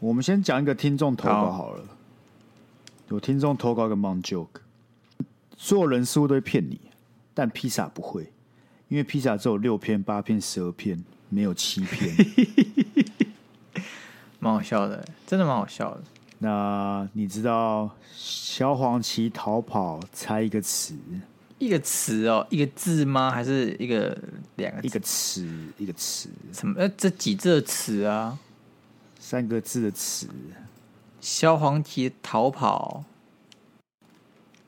我们先讲一个听众投稿好了。好，有听众投稿一个 Mon joke，所有人似乎都会骗你，但披萨不会，因为披萨只有六片、八片、十二片，没有七片。蛮好笑的，真的蛮好笑的。那你知道萧煌奇逃跑猜一个词？一个词哦，一个字吗？还是一个两个字？一个词，一个词。什么？呃，这几字的词啊？三个字的词。萧煌奇逃跑，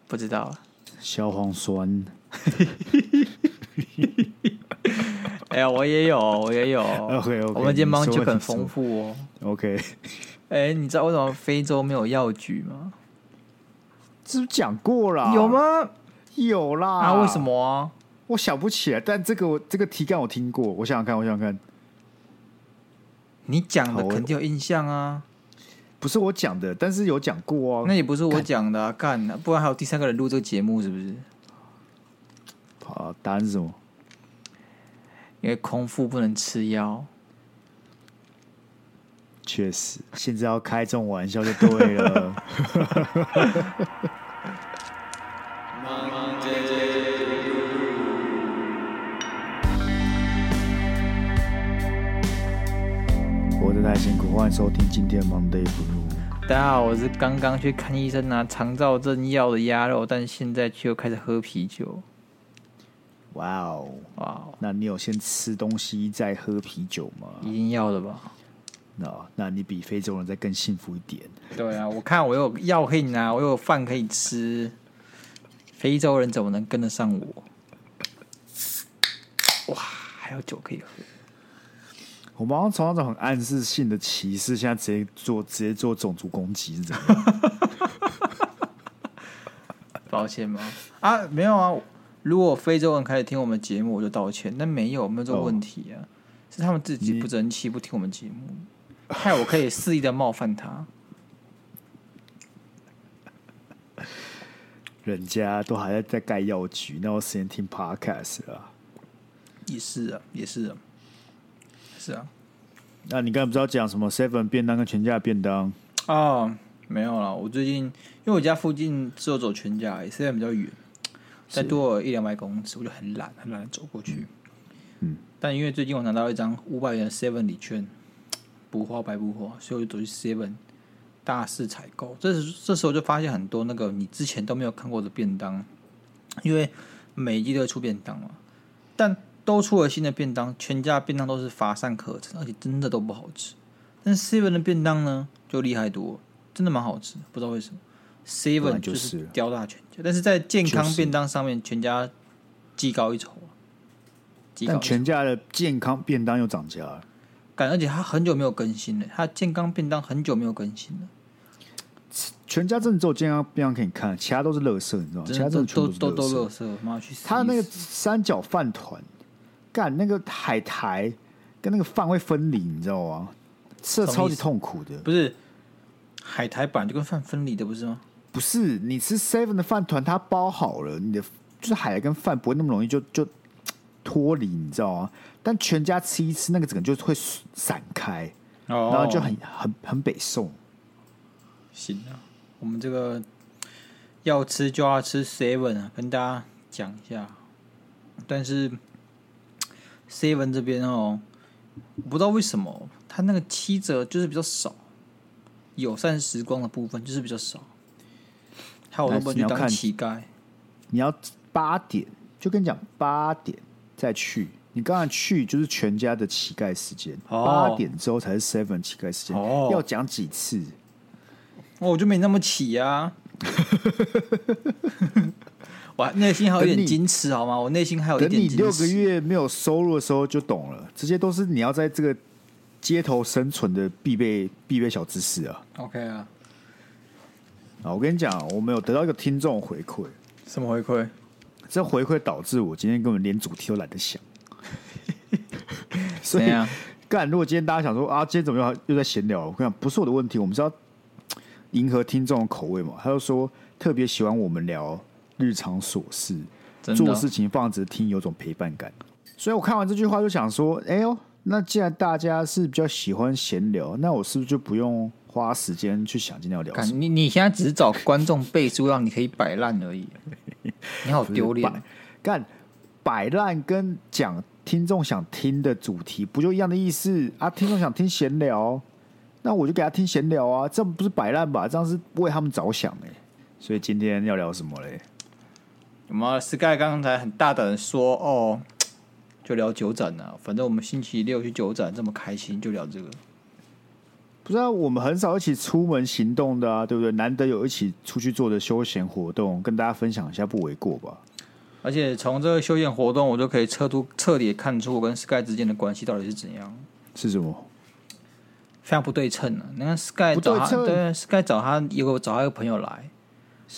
不知道。萧煌酸。哎呀，我也有，我也有。OK OK，我们今天 Mon joke 就很丰富哦。OK。哎，你知道为什么非洲没有药局吗？是不是讲过了？有吗？有啦。啊？为什么啊？我想不起来。但这个这个题干我听过。我想想看，我想想看。你讲的肯定有印象啊。不是我讲的，但是有讲过啊。那也不是我讲的啊，干，不然还有第三个人录这个节目，是不是？好，答案是什么？因为空腹不能吃药。确实，现在要开这种玩笑就对了。活得太辛苦，欢迎收听今天 Monday Blue。大家好，我是刚刚去看医生拿肠躁症药的鸭肉，但现在却又开始喝啤酒。哇哦，哇哦！那你有先吃东西再喝啤酒吗？一定要的吧。那，那你比非洲人再更幸福一点。对啊，我看我有药可以拿，我有饭可以吃，非洲人怎么能跟得上我？哇，还有酒可以喝。我们好像从那种很暗示性的歧视，现在直接做直接做种族攻击是怎么样？抱歉吗？啊，没有啊。如果非洲人开始听我们节目，我就道歉。但没有，没有这个问题啊，哦、是他们自己不争气，不听我们节目。害我可以肆意的冒犯他，人家都还在在盖药局，那我时间听 podcast 啊，也是啊，也是啊，是啊。那你刚才不知道讲什么 seven 便当跟全家便当哦，没有了。我最近因为我家附近只有走全家，seven 比较远，再多一两百公尺，我就很懒，很懒得走过去。嗯，但因为最近我拿到一张五百元的 seven 礼券。不花白不花，所以我就走去 Seven 大肆采购。这时这时候就发现很多那个你之前都没有看过的便当，因为每一季都会出便当嘛，但都出了新的便当，全家便当都是乏善可陈，而且真的都不好吃。但 Seven 的便当呢，就厉害多，真的蛮好吃，不知道为什么。Seven 就是吊打全家，但是在健康便当上面，全家技高一筹。但全家的健康便当又涨价了。感而且他很久没有更新了，他健康便当很久没有更新了。全家真的只有健康便当可以看，其他都是垃圾，你知道吗？其他真的都都都垃圾。妈去死！他那个三角饭团，干那个海苔跟那个饭会分离，你知道吗？吃的超级痛苦的。不是海苔本来就跟饭分离的，不是吗？不是，你吃 seven 的饭团，它包好了，你的就是海苔跟饭不会那么容易就就脱离，你知道吗？但全家吃一吃，那个整个就会散开，oh. 然后就很很很北宋。行啊，我们这个要吃就要吃 seven 啊，跟大家讲一下。但是 seven 这边哦，我不知道为什么他那个七折就是比较少，友善时光的部分就是比较少。还有我都不去当乞丐，你要八点就跟你讲八点再去。你刚才去就是全家的乞丐时间，八、oh. 点之后才是 seven 乞丐时间。Oh. 要讲几次？哦我就没那么起呀、啊。我内心还有一点矜持，好吗？我内心还有一点。等你六个月没有收入的时候就懂了，这些都是你要在这个街头生存的必备必备小知识啊。OK 啊。啊，我跟你讲，我们有得到一个听众回馈。什么回馈？这回馈导致我今天根本连主题都懒得想。所以，干！如果今天大家想说啊，今天怎么又又在闲聊？我跟你讲，不是我的问题，我们是要迎合听众的口味嘛。他就说特别喜欢我们聊日常琐事，做事情放着听，有种陪伴感。所以我看完这句话就想说，哎呦，那既然大家是比较喜欢闲聊，那我是不是就不用花时间去想今天要聊什么。你你现在只是找观众背书，让你可以摆烂而已。你好丢脸！干摆烂跟讲听众想听的主题不就一样的意思啊？听众想听闲聊，那我就给他听闲聊啊，这不是摆烂吧？这样是为他们着想哎。所以今天要聊什么嘞？我们 Sky 刚才很大胆的说哦，就聊酒展啊。反正我们星期六去酒展这么开心，就聊这个。不知道我们很少一起出门行动的啊，对不对？难得有一起出去做的休闲活动，跟大家分享一下不为过吧？而且从这个休闲活动，我就可以彻出彻底看出我跟 Sky 之间的关系到底是怎样。是什么？非常不对称啊！你看 Sky 找他，对 Sky 找他，有个找他一个朋友来，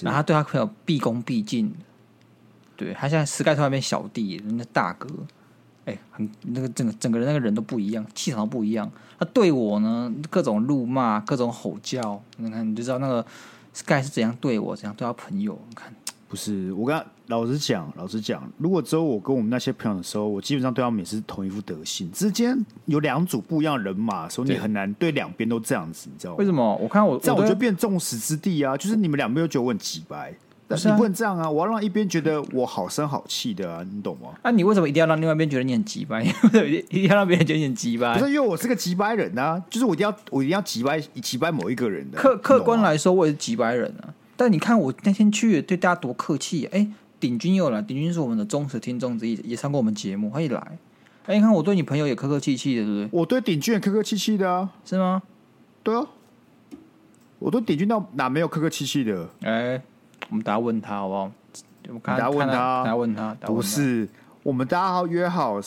然后他对他朋友毕恭毕敬。对他现在 Sky 突然变小弟，人家大哥。哎，很那个整个整个人那个人都不一样，气场都不一样。他对我呢，各种怒骂，各种吼叫，你看你就知道那个 Sky 是怎样对我，怎样对他朋友。你看，不是我跟他老实讲，老实讲，如果只有我跟我们那些朋友的时候，我基本上对他们也是同一副德行。之间有两组不一样的人马，所以你很难对两边都这样子，你知道吗？为什么？我看我这样我就变众矢之的啊！就是你们两边都觉得我很机掰。但是你不能这样啊！我要让一边觉得我好生好气的啊，你懂吗？那、啊、你为什么一定要让另外一边觉得你很急掰？一定要让别人觉得你很急掰？不是因为我是个急掰人啊，就是我一定要我一定要急掰急掰某一个人的。客客观来说，我也是急掰人啊。但你看我那天去对大家多客气、啊，哎，鼎军又来，鼎军是我们的忠实听众之一，也上过我们节目，他一来，哎，你看我对你朋友也客客气气的，对不对？我对鼎军也客客气气的啊，是吗？对啊，我对鼎军到哪没有客客气气的？哎，我们大家问他好不好？大家问他，大家问他，不是我们大家好约好，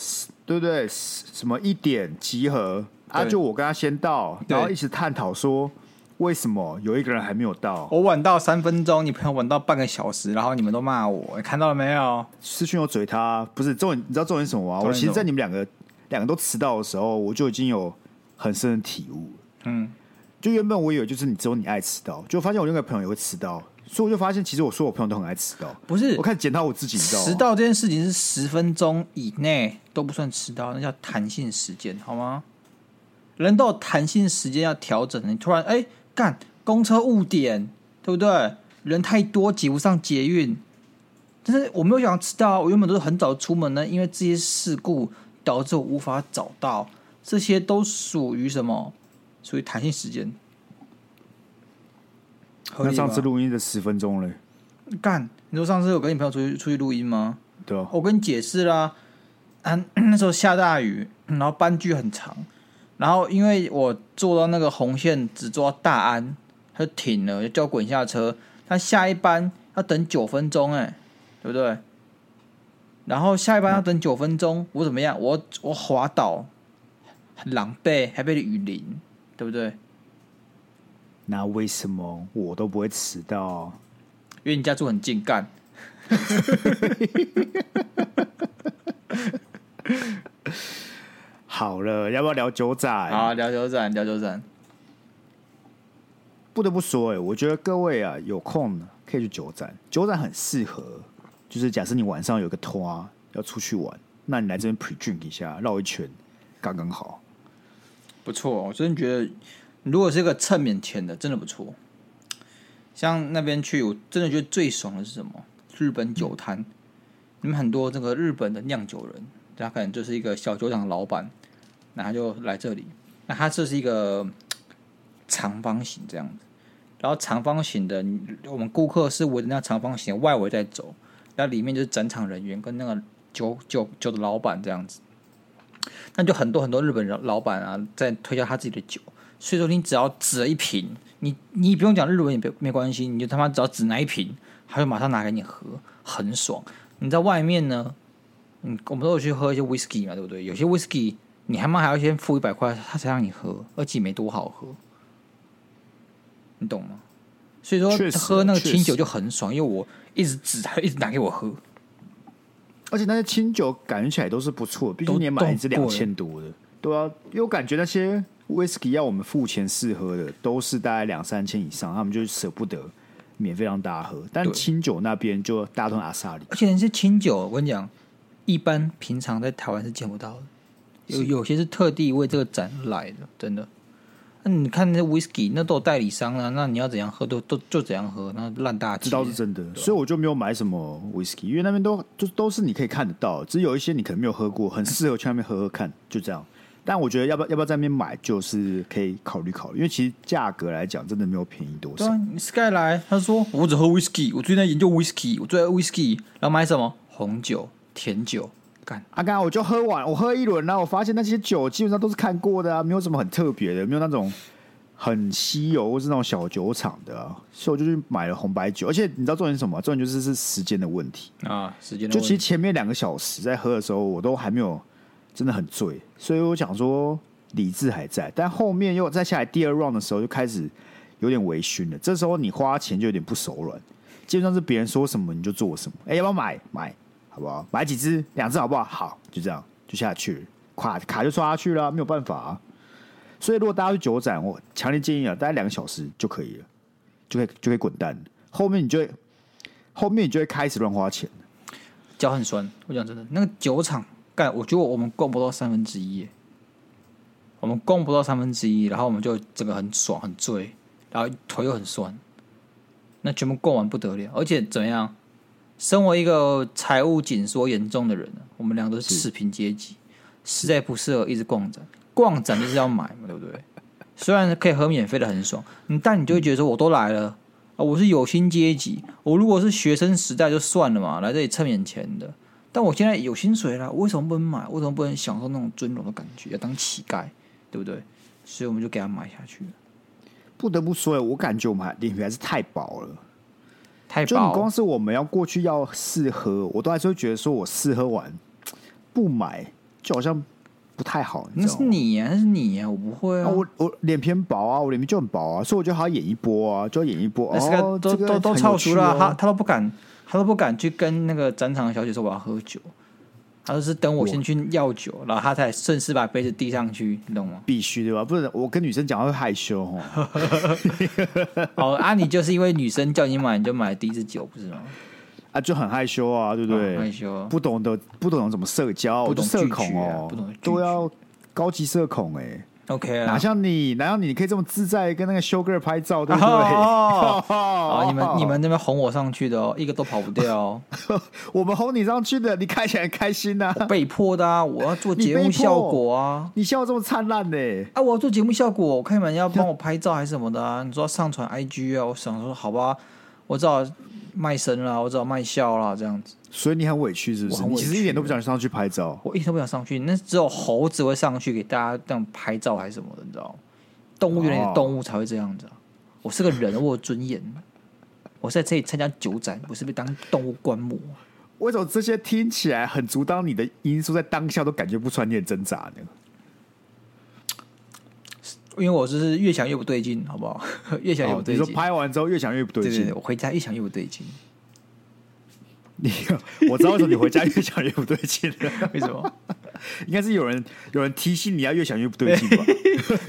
对不对？什么一点集合啊？就我跟他先到，然后一起探讨说为什么有一个人还没有到。我晚到三分钟，你朋友晚到半个小时，然后你们都骂我，你看到了没有？视讯有嘴他，不是重点，你知道重点什么吗？我其实，在你们两个两个都迟到的时候，我就已经有很深的体悟。嗯，就原本我以为就是你只有你爱迟到，就发现我另外一个朋友也会迟到。所以我就发现，其实我说我朋友都很爱迟到。不是，我开始检讨我自己，你知道吗？迟到这件事情是十分钟以内都不算迟到，那叫弹性时间，好吗？人都有弹性时间要调整。你突然哎，干公车误点，对不对？人太多挤不上捷运。但是我没有想迟到，我原本都是很早出门呢，因为这些事故导致我无法找到，这些都属于什么？属于弹性时间。那上次录音的十分钟嘞？干，你说上次我跟你朋友出去出去录音吗？对啊，我跟你解释啦，啊，那时候下大雨，然后班距很长，然后因为我坐到那个红线只坐到大安，他就停了，就叫我滚下车。他下一班要等九分钟，哎，对不对？然后下一班要等九分钟，嗯，我怎么样？我我滑倒，很狼狈，还被雨淋，对不对？那为什么我都不会迟到？因为你家住很近，干。好了，要不要聊九仔？好，聊九仔，聊九仔。不得不说，哎，我觉得各位啊，有空可以去酒展。酒展很适合，就是假设你晚上有个拖要出去玩，那你来这边 pre drink 一下，绕一圈，刚刚好。不错，我真的觉得。如果是个蹭免钱的，真的不错。像那边去，我真的觉得最爽的是什么？日本酒摊，你、们很多这个日本的酿酒人，他可能就是一个小酒厂老板，那他就来这里。那他这是一个长方形这样子，然后长方形的，我们顾客是围着那长方形的外围在走，那里面就是整场人员跟那个酒酒酒的老板这样子。那就很多很多日本人老板啊，在推销他自己的酒。所以说，你只要指了一瓶，你你不用讲日文也没没关系，你就他妈只要指那一瓶，他就马上拿给你喝，很爽。你在外面呢，嗯，我们都有去喝一些 whisky 嘛，对不对？有些 whisky 你他妈还要先付一百块，他才让你喝，而且没多好喝，你懂吗？所以说喝那个清酒就很爽，因为我一直指，他一直拿给我喝，而且那些清酒感觉起来都是不错，毕竟你也买一支两千多的，对啊，因为我感觉那些。威士忌要我们付钱试喝的，都是大概两三千以上，他们就舍不得免费让大家喝。但清酒那边就大家都阿萨里，而且那些清酒，我跟你讲，一般平常在台湾是见不到的，有有些是特地为这个展来的，真的。那你看那 whisky，那都有代理商啊，那你要怎样喝都都就怎样喝，那烂大街。知道是真的，所以我就没有买什么 whisky，因为那边都就都是你可以看得到，只有一些你可能没有喝过，很适合去那边喝喝看，就这样。但我觉得要不要要不要在那边买，就是可以考虑考虑，因为其实价格来讲，真的没有便宜多少。对啊，Sky 来，他说我只喝 whisky，我最近在研究 whisky，我最爱 whisky，然后买什么红酒、甜酒。干，啊，刚刚我就喝完，我喝一轮，然后我发现那些酒基本上都是看过的啊，没有什么很特别的，没有那种很稀有或是那种小酒厂的啊，所以我就去买了红白酒。而且你知道重点是什么？重点就是是时间的问题啊，时间。就其实前面两个小时在喝的时候，我都还没有。真的很醉，所以我想说理智还在，但后面又再下来第二 round 的时候，就开始有点微醺了。这时候你花钱就有点不手软，基本上是别人说什么你就做什么。哎、要不要买？买，好不好？买几支？两只好不好？好，就这样就下去了，卡卡就刷下去了，没有办法啊。所以如果大家去酒展，我强烈建议啊，大概两个小时就可以了，就可以就可以滚蛋。后面你就会后面你就会开始乱花钱，脚很酸。我讲真的，那个酒厂。干，我觉得我们共不到三分之一，我们共不到三分之一，然后我们就整个很爽很醉，然后腿又很酸，那全部逛完不得了，而且怎么样？身为一个财务紧缩严重的人，我们两个都是赤贫阶级，实在不适合一直逛展。逛展就是要买嘛，对不对？虽然可以喝免费的很爽，但你就会觉得说，我都来了啊，我是有薪阶级，我如果是学生时代就算了嘛，来这里蹭点钱的。但我现在有薪水了，为什么不能买？为什么不能享受那种尊荣的感觉？要当乞丐，对不对？所以我们就给他买下去了。不得不说，我感觉我们脸皮还是太薄了，太薄。就你光是我们要过去要试喝，我都还是会觉得说我试喝完不买，就好像不太好。那是你呀，那是你呀，我不会啊。我我脸皮很薄啊，我脸皮就很薄啊，所以我觉得他要演一波啊，就要演一波。哦，都都都超熟了，他他都不敢。他都不敢去跟那个展场的小姐说我要喝酒，他就是等我先去要酒，然后他才顺势把杯子递上去，你懂吗？必须对吧？不是我跟女生讲话会害羞哦。哦，啊，你就是因为女生叫你买，你就买第一支酒，不是吗？啊，就很害羞啊，对不对？害羞，不懂得不懂得怎么社交，不懂社恐哦，不懂都要高级社恐哎。OK，哪像你，哪像你，你可以这么自在跟那个修 girl 拍照，对不对？哦，哦 你们你们那边哄我上去的哦，一个都跑不掉哦。我们哄你上去的，你看起来很开心呐、啊。被迫的啊，我要做节目效果啊。你，你笑这么灿烂呢？啊，我要做节目效果，我看你们要帮我拍照还是什么的啊？你说要上传 IG 啊？我想说好吧，我只好卖身啦，我只好卖笑啦，这样子。所以你很委屈是不是？你其实一点都不想上去拍照。我一点都不想上去，那只有猴子会上去给大家这样拍照还是什么的，你知道？动物园里的动物才会这样子。我是个人，我有尊严。我是在这里参加酒展，不是被当动物观摩。为什么这些听起来很阻挡你的因素，在当下都感觉不出来你很挣扎呢？因为我就是越想越不对劲，好不好？越想越不对劲。你说拍完之后越想越不对劲，我回家越想越不对劲。你 我知道为什么你回家越想越不对劲了？为什么？应该是有人有人提醒你要越想越不对劲吧？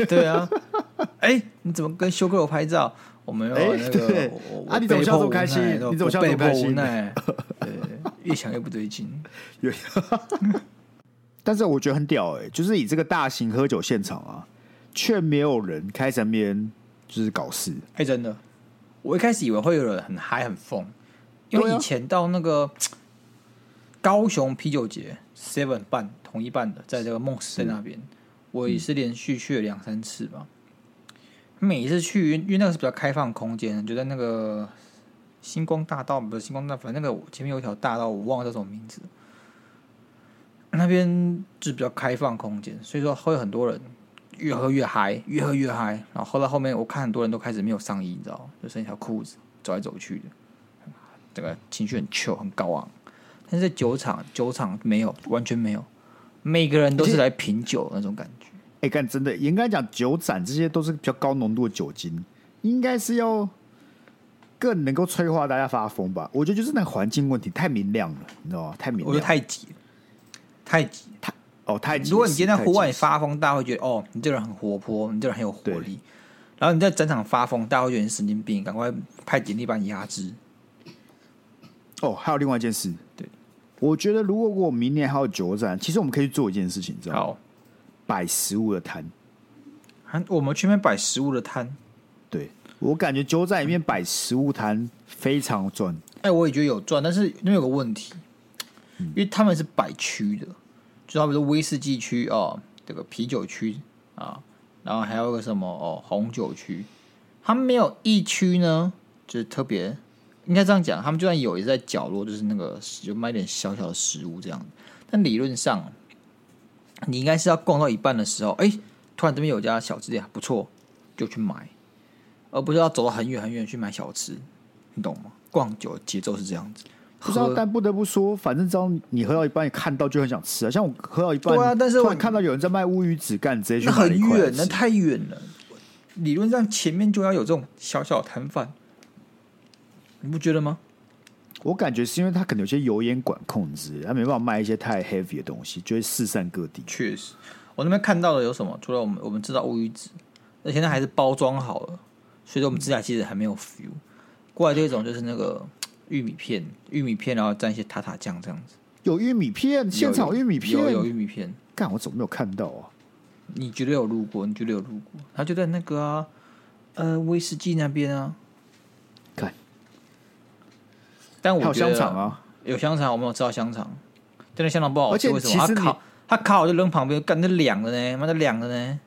对啊。哎、欸，你怎么跟修哥我拍照？我们要那个、欸、啊，你怎么笑这么开心？你怎么笑这么开心？对，越想越不对劲。但是我觉得很屌哎、欸，就是以这个大型喝酒现场啊，却没有人开身边就是搞事。哎、欸，真的，我一开始以为会有人很嗨很疯。因为以前到那个 高雄啤酒节 Seven 办同一办的，在这个梦时代那边，我也是连续去了两三次吧。每一次去，因为那个是比较开放空间，就在那个星光大道，不是星光大道，反正那个前面有一条大道，我忘了叫什么名字。那边就是比较开放空间，所以说会有很多人越喝越嗨，越喝越嗨。然后喝到后面，我看很多人都开始没有上衣，你知道，就剩一条裤子走来走去的。这个情绪很 chill 很高昂，但是在酒厂，酒厂没有，完全没有，每个人都是来品酒那种感觉。哎，干真的，应该讲酒展这些都是比较高浓度的酒精，应该是要更能够催化大家发疯吧？我觉得就是那个环境问题太明亮了，你知道吗？太明亮，我觉得太挤，太挤，太哦太。如果你今天在户外发疯，大家会觉得哦，你这个人很活泼，你这个人很有活力。然后你在整场发疯，大家会觉得你神经病，赶快派警力把你压制。哦，还有另外一件事，对，我觉得如果我明年还有酒展，其实我们可以做一件事情，知道摆食物的摊，还我们去那边摆食物的摊，对。我感觉酒展里面摆食物摊非常赚。哎，我也觉得有赚，但是那有个问题，因为他们是摆区的，就好比说威士忌区哦，这个啤酒区啊，然后还有个什么哦红酒区，他们没有一区呢，就是特别。应该这样讲，他们就算有，也是在角落，就是那个就卖点小小的食物这样。但理论上，你应该是要逛到一半的时候，哎，突然这边有家小吃店不错，就去买，而不是要走到很远很远去买小吃，你懂吗？逛久节奏是这样子。不知道，但不得不说，反正只要你喝到一半，你看到就很想吃啊。像我喝到一半，对啊，但是我看到有人在卖乌鱼子干，直接去很远，那太远了。理论上前面就要有这种小小的摊贩。你不觉得吗？我感觉是因为他可能有些油烟管控制，他没办法卖一些太 heavy 的东西，就会四散各地。确实，我那边看到的有什么？除了我们我们知道乌鱼子，而且那还是包装好了，所以说我们指甲其实还没有 feel。过来这种就是那个玉米片，玉米片然后蘸一些塔塔酱这样子。有玉米片，现场玉米片，有，有，玉米片。干，我怎么没有看到啊？你绝对有路过，你绝对有路过。他就在那个啊，呃，威士忌那边啊。但我觉得有香肠啊，有香肠，我没有吃到香肠，真的香肠不好吃。为什么？他烤，他烤就扔旁边，干那凉的呢？妈的凉的呢？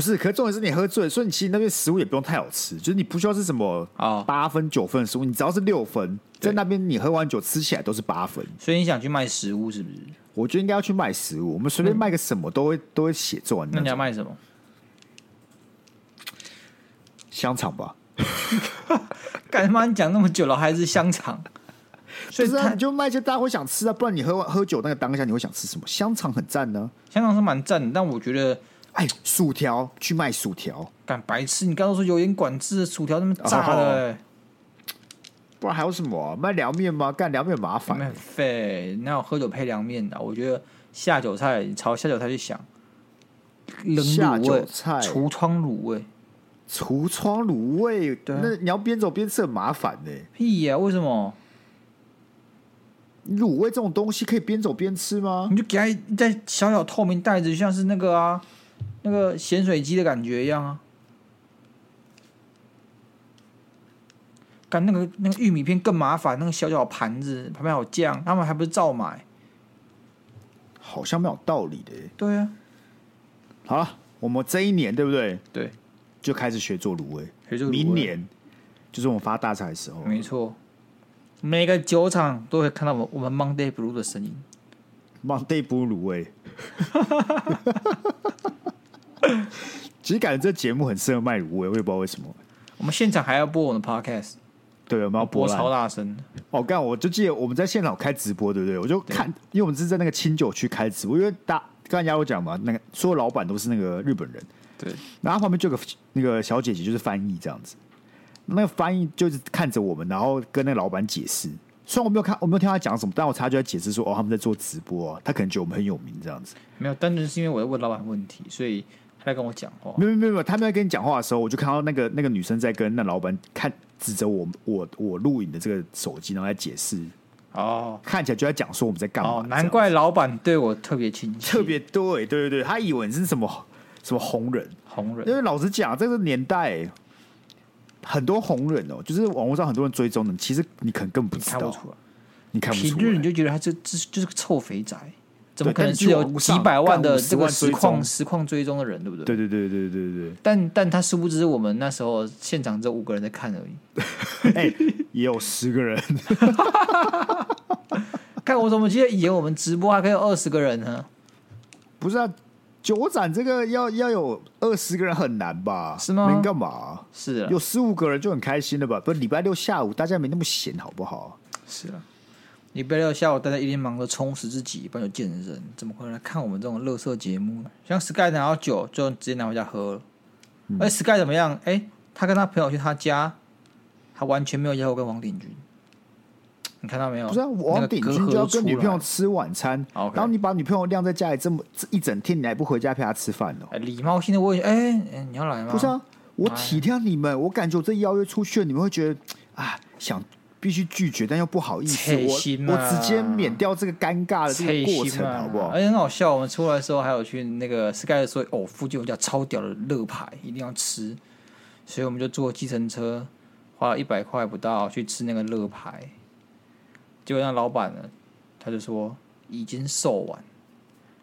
不是，可是重点是你喝醉，所以你其实那边食物也不用太好吃，就是你不需要是什么啊八分九分的食物，你只要是六分，在那边你喝完酒吃起来都是八分。所以你想去卖食物是不是？我觉得应该要去卖食物，我们随便卖个什么都会都会写赚。那你要卖什么？香肠吧。干他妈！你讲那么久了，还是香肠？所以是啊，你就卖一些大家会想吃啊，不然你喝完喝酒那个当下你会想吃什么？香肠很赞呢，香肠是蛮赞的，但我觉得，哎，薯条去卖薯条，干白痴！你刚刚说油烟管制，薯条那么炸的，欸，不然还有什么啊？卖凉面吗？干凉面麻烦，很废。那有喝酒配凉面的，我觉得下酒菜你朝下酒菜去想，冷卤味、橱窗卤味、橱窗卤味，对，那你要边走边吃很麻烦呢，欸。屁呀，啊？为什么？卤味这种东西可以边走边吃吗？你就给它在小小透明袋子，就像是那个啊，那个咸水鸡的感觉一样啊。干那个那个玉米片更麻烦，那个小小盘子旁边有酱，他们还不是照买？好像没有道理的。对啊。好了，我们这一年对不对？对，就开始学做卤味。学做卤味。明年就是我们发大财的时候。没错。每个酒厂都会看到我我们 Monday Blue 的身影，Monday Blue 卤味。其实感觉这节目很适合卖卤味，我也不知道为什么。我们现场还要播我们的 Podcast，对，我们要播超大声。哦，刚我就记得我们在现场开直播，对不对？我就看，因为我们是在那个清酒区开直播，因为大刚才亚罗讲嘛，那个所有老板都是那个日本人，对。然后旁边就有个那个小姐姐，就是翻译这样子。那个翻译就是看着我们，然后跟那个老板解释。虽然我没有看，我没有听他讲什么，但我猜他就在解释说：“哦，他们在做直播啊。”他可能觉得我们很有名这样子。没有，单纯是因为我在问老板问题，所以他在跟我讲话。没有没有没有，他们在跟你讲话的时候，我就看到那个那个女生在跟那老板看，指着我我我录影的这个手机，然后在解释。哦，看起来就在讲说我们在干嘛。哦，难怪老板对我特别亲切，特别对对对对，他以为你是什么什么红人红人，因为老实讲，这个年代。很多红人哦，就是网络上很多人追踪的，其实你可能根本不知道，看不出来，你看不出来，平日你就觉得他这这就是个臭肥宅，怎么可能是有几百万的这个实况实况追踪的人，对不对？对对对对对对对。但但他殊不知，我们那时候现场只有五个人在看而已，哎、欸，也有十个人。看我怎么记得以前我们直播还可以有二十个人呢？不是啊。酒展这个要要有二十个人很难吧？是吗？能干嘛？是啊，有十五个人就很开心了吧？不，礼拜六下午大家没那么闲，好不好？是啊，礼拜六下午大家一定忙着充实自己，不然有见人，怎么会来看我们这种乐色节目呢？像 Sky 拿到酒就直接拿回家喝了。而、嗯、Sky 怎么样？哎、欸，他跟他朋友去他家，他完全没有邀我跟王鼎钧。你看到没有？不是啊，王鼎钧就要跟女朋友吃晚餐，然后你把女朋友晾在家里这么一整天，你还不回家陪她吃饭呢？礼貌性的问，哎、欸，你要来吗？不是啊，我体谅你们，我感觉我这邀约出去了，你们会觉得啊，想必须拒绝，但又不好意思，我我直接免掉这个尴尬的这个过程，好不好？而且很好笑，我们出来的时候还有去那个 Sky 说，哦，附近有家超屌的乐牌，一定要吃，所以我们就坐计程车，花了一百块不到去吃那个乐牌，结果那老板呢，他就说已经售完，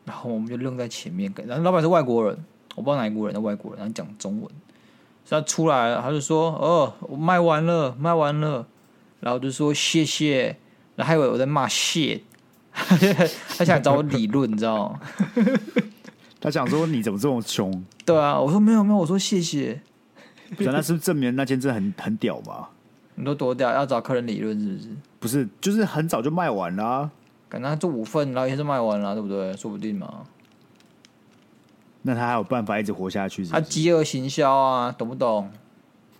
然后我们就愣在前面，然后老板是外国人，我不知道哪一国人的外国人，然后讲中文，他出来了，他就说，哦，我卖完了，卖完了。然后就说谢谢，然后还以为我在骂谢，他想找我理论，你知道吗？他想说你怎么这么穷？对啊，我说没有没有，我说谢谢。不是，那是不是证明那间真的很很屌吧？你都多屌，要找客人理论是不是？不是，就是很早就卖完了，啊，可能做五份，然后也是卖完了，对不对？说不定嘛。那他还有办法一直活下去是是？他饥饿行销啊，懂不懂？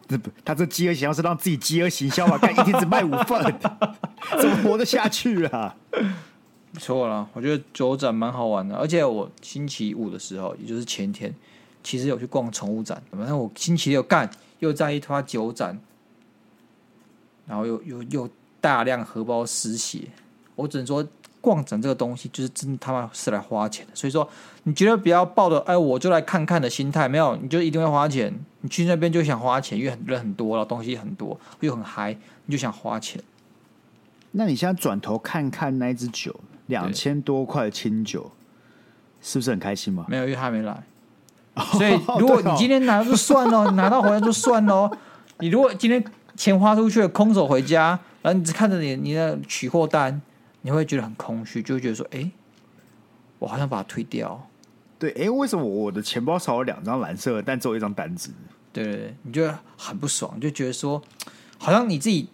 这不，他这饥饿行销是让自己饥饿行销啊！干一天只卖五份，怎么活得下去啊？不错了，我觉得酒展蛮好玩的，而且我星期五的时候，也就是前天，其实有去逛宠物展。反正我星期六干又在一拖酒展，然后又又又大量荷包失血，我只能说。逛展这个东西就是真的他妈是来花钱的，所以说你绝对不要抱着哎我就来看看的心态，没有你就一定会花钱。你去那边就想花钱，因为很人很多了，东西很多又很嗨，你就想花钱。那你现在转头看看那一支酒，两千多块的清酒，是不是很开心吗？没有，因为他还没来。所以如果你今天拿就算了，拿到回来就算了。你如果今天钱花出去了，空手回家，然后你只看着你你的取货单。你会觉得很空虚，就会觉得说：“哎、欸，我好像把它退掉。”对，哎、欸，为什么我的钱包少了两张蓝色的，但只有一张单子？对对对，你就很不爽，就觉得说，好像你自己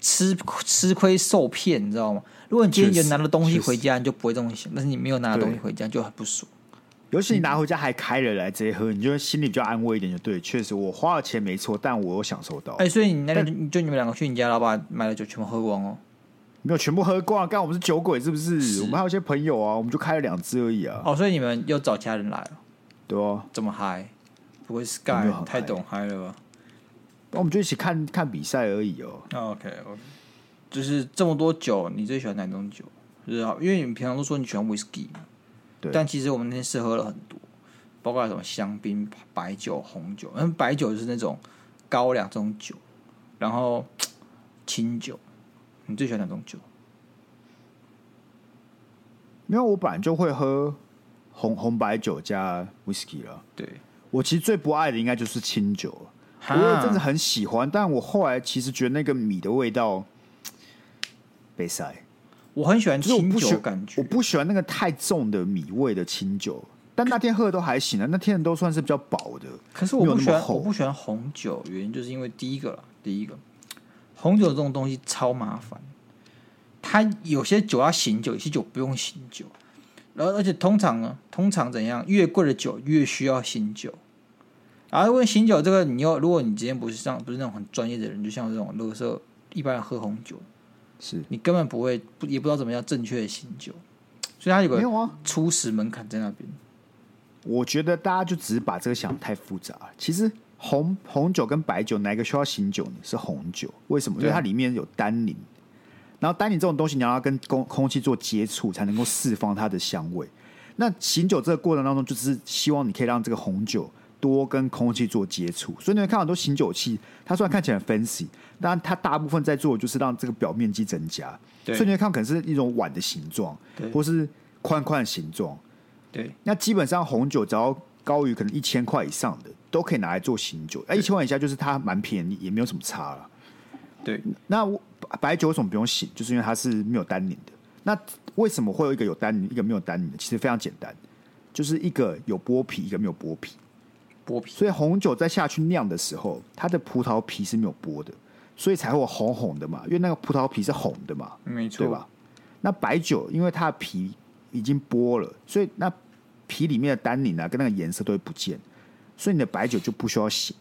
吃吃亏受骗，你知道吗？如果你今天就拿了东西回家，你就不会这么想；但是你没有拿东西回家，就很不爽。尤其你拿回家还开了来直接喝，你就会心里比较安慰一点。就对，确实我花了钱没错，但我有享受到。哎、欸，所以你那天就你们两个去你家，老爸买了酒全部喝光哦。没有全部喝光，刚我们是酒鬼是不是？是？我们还有一些朋友啊，我们就开了两支而已啊。哦，所以你们又找其他人来了，对啊，这么嗨？不会 Sky 太懂嗨了吧？那我们就一起看看比赛而已哦。Oh, OK OK，就是这么多酒，你最喜欢哪种酒？就是因为你们平常都说你喜欢 Whisky 嘛，对。但其实我们那天试喝了很多，包括什么香槟、白酒、红酒。嗯，白酒就是那种高粱这种酒，然后清酒。你最喜欢哪种酒？因为我本来就会喝红红白酒加 whisky 了。对，我其实最不爱的应该就是清酒了。我有阵子很喜欢，但我后来其实觉得那个米的味道 被塞。我很喜欢清酒感觉，我不喜欢那个太重的米味的清酒。但那天喝的都还行啊，那天的都算是比较薄的。可是我不喜欢，我不喜欢红酒，原因就是因为第一个了，第一个。红酒这种东西超麻烦，它有些酒要醒酒，有些酒不用醒酒。然后，而且通常呢，通常怎样？越贵的酒越需要醒酒。然后，因为醒酒这个，你要如果你今天不是像不是那种很专业的人，就像我这种乐色一般人喝红酒，是你根本不会不也不知道怎么样正确的醒酒，所以它有个初始门槛在那边。我觉得大家就只是把这个想得太复杂了，其实。红红酒跟白酒哪个需要醒酒呢？是红酒，为什么？因为它里面有单宁，然后单宁这种东西你要，跟空空气做接触，才能够释放它的香味。那醒酒这个过程当中，就是希望你可以让这个红酒多跟空气做接触。所以你会看到很多醒酒器，它虽然看起来很 fancy，但它大部分在做的就是让这个表面积增加。所以你会看可能是一种碗的形状，或是宽宽的形状。对，那基本上红酒只要高于可能一千块以上的。都可以拿来做醒酒，哎，一千万以下就是它蛮便宜，也没有什么差了。对，那白酒为什么不用醒？就是因为它是没有单宁的。那为什么会有一个有单宁，一个没有单宁的？其实非常简单，就是一个有剥皮，一个没有剥皮。剥皮。所以红酒在下去酿的时候，它的葡萄皮是没有剥的，所以才会有红红的嘛。因为那个葡萄皮是红的嘛，没错，对吧？那白酒因为它的皮已经剥了，所以那皮里面的单宁啊，跟那个颜色都会不见。所以你的白酒就不需要醒，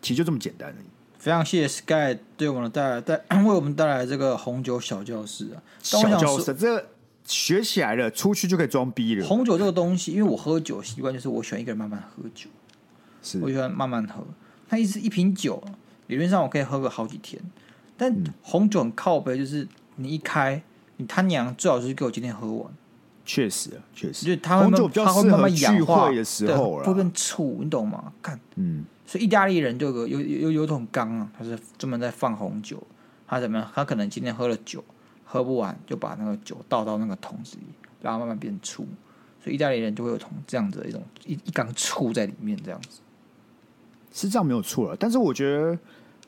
其实就这么简单而已。非常谢谢 Sky 对我们带来带为我们带来这个红酒小教室啊，小教室这学起来了，出去就可以装逼了。红酒这个东西，因为我喝酒习惯就是我喜欢一个人慢慢喝酒，是我喜欢慢慢喝。它一次一瓶酒，理论上我可以喝个好几天。但红酒很靠北，就是你一开，你他娘最好是给我今天喝完。确实啊，确实，就它会红酒比较适合聚会的时候会变醋，你懂吗？看，嗯，所以意大利人就有有有有桶缸啊，他是专门在放红酒。他怎么样？他可能今天喝了酒，喝不完就把那个酒倒到那个桶子里，然后慢慢变醋。所以意大利人就会有桶这样子的一种一一缸醋在里面，这样子是这样没有错了。但是我觉得。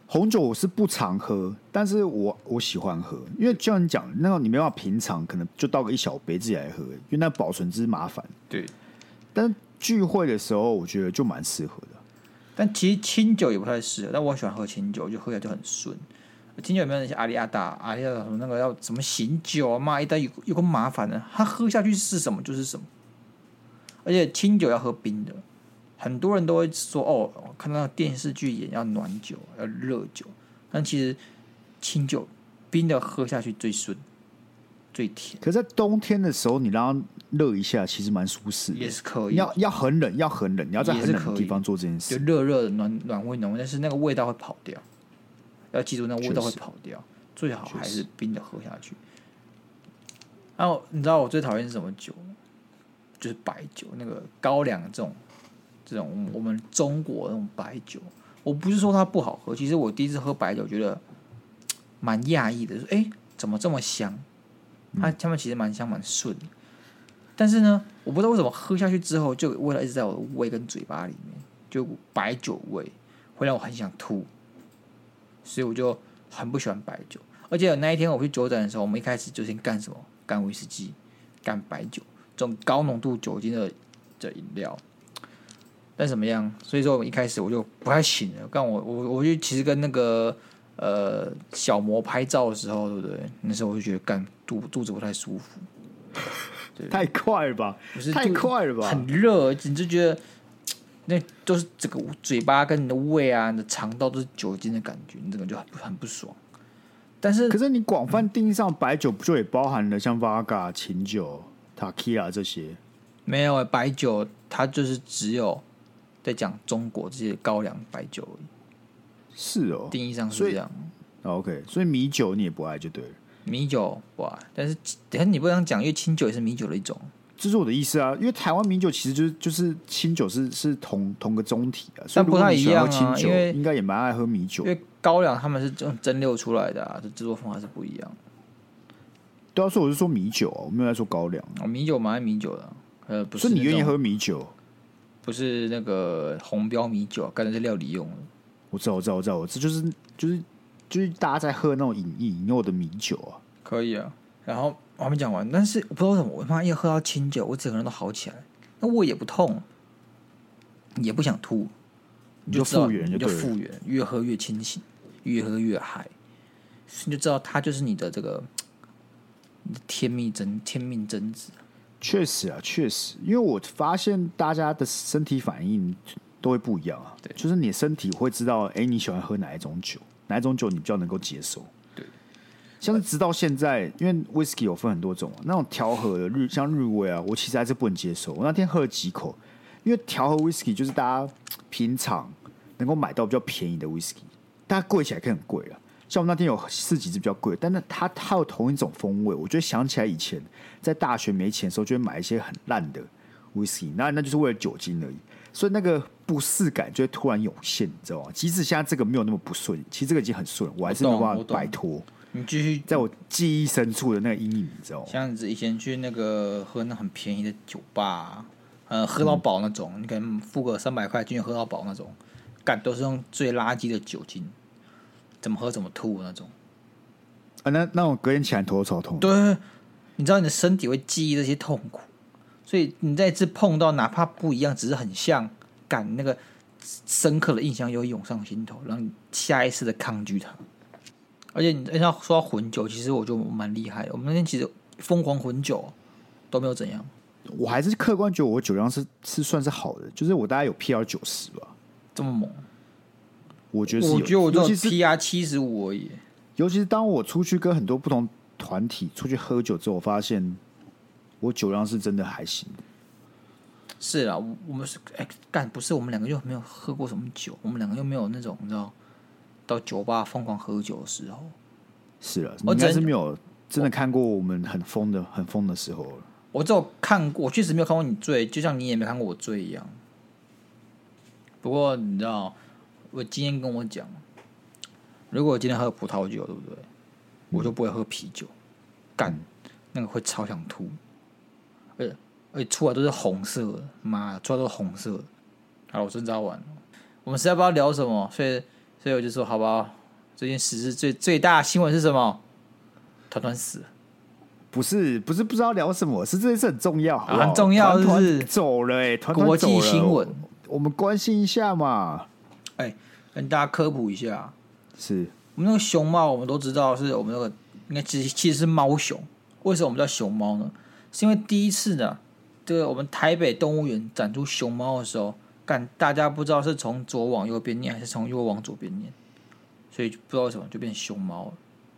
红酒我是不常喝，但是我我喜欢喝，因为就像你讲，那个你没办法平常，可能就倒个一小杯自己来喝，因为那保存之麻烦。对，但聚会的时候，我觉得就蛮适合的。但其实清酒也不太适合，但我喜欢喝清酒，就喝起来就很顺。清酒有没有那些阿里亚达、阿里亚达什么那个要什么醒酒啊？妈一袋有有个麻烦的，他喝下去是什么就是什么，而且清酒要喝冰的。很多人都会说哦，看到电视剧演要暖酒，要热酒，但其实清酒冰的喝下去最顺，最甜。可是，在冬天的时候，你让它热一下，其实蛮舒适的，也是可以。要要很冷，要很冷，你要在很冷的地方做这件事，就热热的暖暖胃浓，但是那个味道会跑掉。要记住，那个味道会跑掉，最好还是冰的喝下去。然后你知道我最讨厌是什么酒吗？就是白酒，那个高粱这种。这种我们中国那种白酒，我不是说它不好喝，其实我第一次喝白酒觉得蛮讶异的，说哎，怎么这么香？它它们其实蛮香蛮顺，但是呢，我不知道为什么喝下去之后，就味道一直在我的胃跟嘴巴里面，就白酒味会让我很想吐，所以我就很不喜欢白酒。而且那一天我去酒展的时候，我们一开始就先干什么？干威士忌，干白酒，这种高浓度酒精的的饮料。但怎么样？所以说，我一开始我就不太行了。刚我我我就其实跟那个呃小魔拍照的时候，对不对？那时候我就觉得干肚肚子不太舒服，对太快了吧？不是太快了吧？很热，你就觉得那都是这个嘴巴跟你的胃啊、你的肠道都是酒精的感觉，你这个就很很不爽。但是，可是你广泛定义上白酒，不就也包含了像 Vodka、琴酒、Tequila 这些？没有、欸，白酒它就是只有。在讲中国这些高粱白酒而已，是哦，定义上是这样。OK，所以米酒你也不爱就对了。米酒不爱，但是等下你不这样讲，因为清酒也是米酒的一种。这是我的意思啊，因为台湾米酒其实就是就是清酒是是同同个中体啊，但不太一样啊。因为应该也蛮爱喝米酒，因为高粱他们是蒸蒸馏出来的啊，这制作方法是不一样。对啊，所以我是说米酒啊，我没有在说高粱。哦，米酒蛮爱米酒的，呃，不是你愿意喝米酒？不是那个红标米酒，刚才是料理用的。我知道，我知道，我知道，这就是就是就是大家在喝那种饮饮用的米酒啊。可以啊，然后我还没讲完，但是我不知道为什么，我他妈一喝到清酒，我整个人都好起来，那胃也不痛，也不想吐，你就复原就，就复原，越喝越清醒，越喝越嗨，你就知道它就是你的这个你的天命真天命真子。确实啊，确实，因为我发现大家的身体反应都会不一样啊。对，就是你身体会知道，哎，你喜欢喝哪一种酒，哪一种酒你比较能够接受。对，像是直到现在，因为 whisky 有分很多种，那种调和的日，像日威啊，我其实还是不能接受。我那天喝了几口，因为调和 whisky 就是大家平常能够买到比较便宜的 whisky，但它贵起来可以很贵啊。像我们那天有四几支比较贵，但那它它有同一种风味，我觉得想起来以前在大学没钱的时候，就会买一些很烂的 whisky，那那就是为了酒精而已，所以那个不适感就会突然涌现，你知道吗？即使现在这个没有那么不顺，其实这个已经很顺，我还是没有办法摆脱。你继续在我记忆深处的那个阴影，你知道吗？像以前去那个喝那很便宜的酒吧，呃，喝到饱那种，嗯、你可能付个三百块进去喝到饱那种，感都是用最垃圾的酒精。怎么喝怎么吐那种，啊，那那我隔天起来头超痛。对，你知道你的身体会记忆这些痛苦，所以你再次碰到，哪怕不一样，只是很像，感那个深刻的印象又会涌上心头，让你下意识的抗拒它。而且你要说到混酒，其实我觉得我蛮厉害的。我们那天其实疯狂混酒都没有怎样，我还是客观觉得我酒量是是算是好的，就是我大概有 PR 九十吧，这么猛。我觉得是，我觉得我只有 PR 七十五而已。尤其是当我出去跟很多不同团体出去喝酒之后，我发现我酒量是真的还行。是啊，我们是哎干，不是我们两个又没有喝过什么酒，我们两个又没有那种你知道到酒吧疯狂喝酒的时候。是了，我应该是没有真的看过我们很疯的、很疯的时候了。我只有看过，我确实没有看过你醉，就像你也没看过我醉一样。不过你知道，我今天跟我讲，如果我今天喝葡萄酒，对不对？我就不会喝啤酒，干、嗯、那个会超想吐，而且而且出来都是红色的，妈，出来都是红色的。好，我真知道完了。我们实在不知道聊什么，所以所以我就说，好不好？最近时事最最大的新闻是什么？团团死了。不是不是不知道聊什么，是这件事很重要，好好啊、很重要是是，是走了哎、欸，团团国际新闻，我们关心一下嘛。哎、欸，跟大家科普一下，是我们那个熊猫，我们都知道是我们那个应该其实其实是猫熊。为什么我们叫熊猫呢？是因为第一次呢，这个我们台北动物园展出熊猫的时候，干大家不知道是从左往右边念，还是从右往左边念。所以不知道为什么就变熊猫了。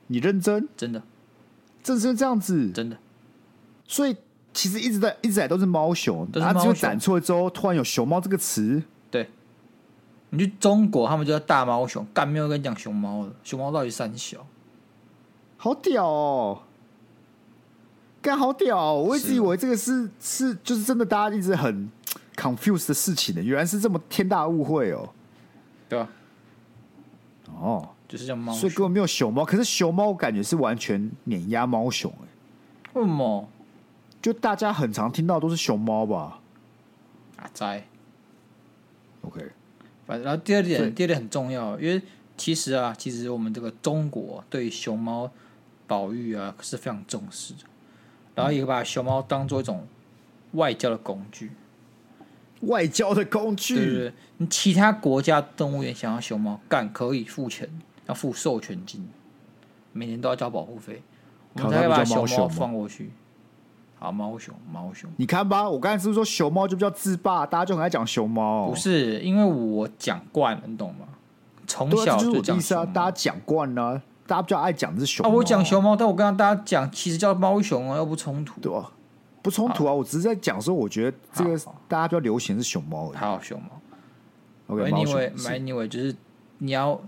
你认真？真的，正是这样子？真的。所以其实一直在一直在都是猫熊，它只有展出了之后，突然有熊猫这个词。对。你去中国，他们就叫大猫熊，干没有跟你讲熊猫的。熊猫到底三小？好屌哦！干好屌哦！我一直以为这个是是就是真的，大家一直很 confused 的事情呢。原来是这么天大误会哦。对啊。哦，就是叫猫，所以根本没有熊猫。可是熊猫感觉是完全碾压猫熊哎、欸，为什么？就大家很常听到都是熊猫吧？啊，在。OK，反正然后第二点，第二点很重要，因为其实啊，其实我们这个中国对熊猫保育啊是非常重视的，然后也把熊猫当做一种外交的工具。外交的工具，对对对，你其他国家动物园想要熊猫，干可以付钱，要付授权金，每年都要交保护费，我们才会把熊猫放过去。好，猫熊，猫熊，你看吧，我刚才是不是说熊猫就比较自霸，大家就很爱讲熊猫？不是，因为我讲惯了，你懂吗？从小就讲是啊，大家讲惯了，大家比较爱讲的是熊猫。啊，我讲熊猫，但我跟大家讲，其实叫猫熊啊，又不冲突，对吧？不冲突啊，我只是在讲说，我觉得这个大家比较流行是熊猫，还好熊猫。OK，你以为，你以为就是你要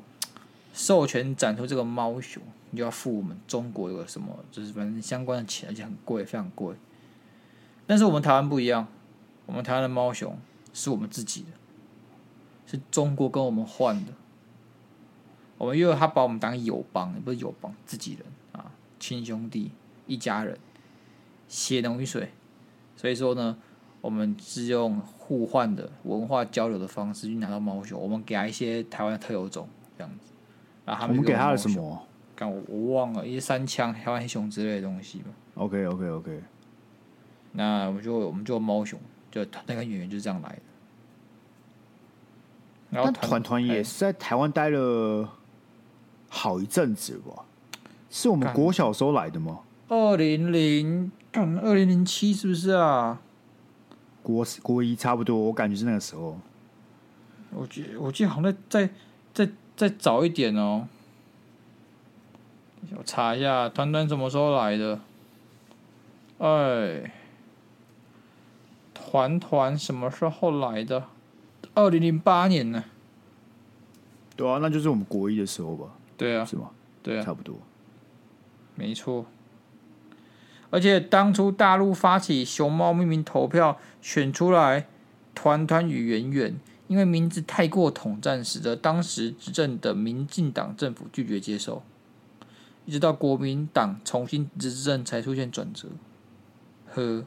授权展出这个猫熊，你就要付我们中国有什么，就是反正相关的钱，而且很贵，非常贵。但是我们台湾不一样，我们台湾的猫熊是我们自己的，是中国跟我们换的。我们因为他把我们当友邦，也不是友邦，自己人啊，亲兄弟，一家人。血浓于水，所以说呢，我们是用互换的文化交流的方式去拿到猫熊。我们给他一些台湾的特有种这样子，然后他们我们给他了什么？干我我忘了，一些山羌、台湾黑熊之类的东西嘛。OK OK OK，那我们就我们就猫熊，就团团跟圆圆就是这样来的。然后团团也是在台湾待了好一阵子吧？是我们国小时候来的吗？二零零。看二零零七是不是啊？国国一差不多，我感觉是那个时候。我记我记得好像在在在再早一点哦。我查一下，团团什么时候来的？哎，团团什么时候来的？二零零八年呢？对啊，那就是我们国一的时候吧？对啊，是吗？对啊，差不多，没错。而且当初大陆发起熊猫命名投票，选出来团团与圆圆，因为名字太过统战，使得当时执政的民进党政府拒绝接受，一直到国民党重新执政才出现转折。呵，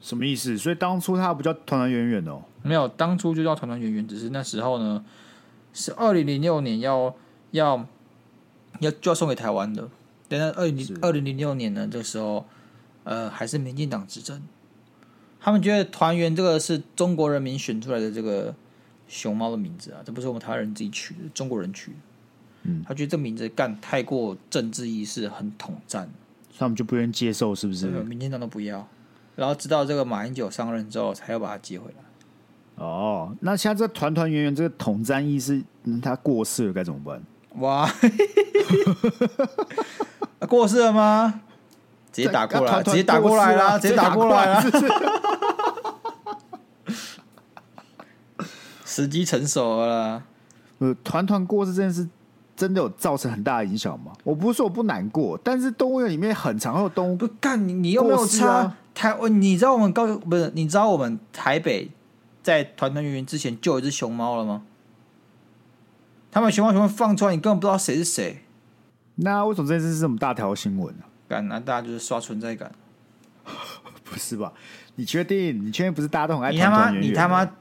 什么意思？所以当初他不叫团团圆圆哦？没有，当初就叫团团圆圆，只是那时候呢是二零零六年要要要就要送给台湾的，等到二零二零零六年呢，这时候。呃，还是民进党执政，他们觉得团圆这个是中国人民选出来的这个熊猫的名字啊，这不是我们台湾人自己取的，中国人取的。嗯，他觉得这名字干太过政治意识，很统战，他们就不愿意接受，是不是？民进党都不要，然后直到这个马英九上任之后，才要把他接回来。哦，那现在这团团圆圆这个统战意识，嗯，他过世了该怎么办？哇，过世了吗？直接打过来，直接打过来啦！直接打过来啦！时机成熟了啦。呃，团团过世这件事真的有造成很大的影响吗？我不是说我不难过，但是动物园里面很常有动物不干你，你又没有差、啊、台？你知道我们高不是？你知道我们台北在团团圆圆之前就有一只熊猫了吗？他们熊猫熊猫放出来，你根本不知道谁是谁。那为什么这件事是这么大条新闻呢、啊？干，那大家就是刷存在感？不是吧？你确定？你确定不是大家都很爱团团圆圆？你他妈！你他妈！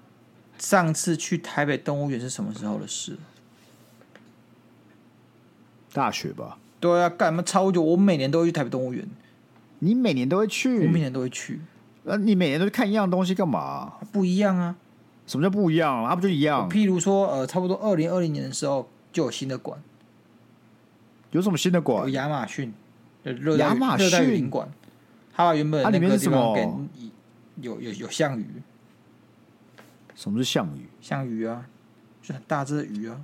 上次去台北动物园是什么时候的事？大学吧。对啊，干嘛超久？我每年都会去台北动物园。你每年都会去？我每年都会去。那、啊、你每年都去看一样东西干嘛？不一样啊？什么叫不一样？它、啊、不就一样？譬如说，呃，差不多二零二零年的时候就有新的馆。有什么新的馆？有亚马逊。亚马逊热带雨林馆。它原本那个地方给有有有象鱼。什么是象鱼？象鱼啊，就很大只的鱼啊。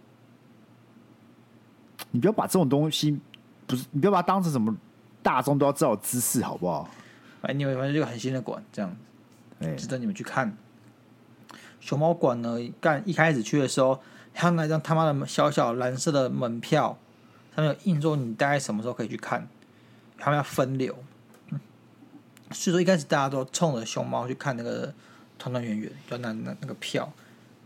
你不要把这种东西，不是你不要把它当成什么大众都要知道的知识，好不好？哎，你会发现这个很新的馆，这样值得你们去看。熊猫馆呢，干一开始去的时候，他那张他妈的小小蓝色的门票，上面有印说你大概什么时候可以去看，他们要分流。嗯，所以说一开始大家都冲着熊猫去看那个。团团圆圆，就那那那个票，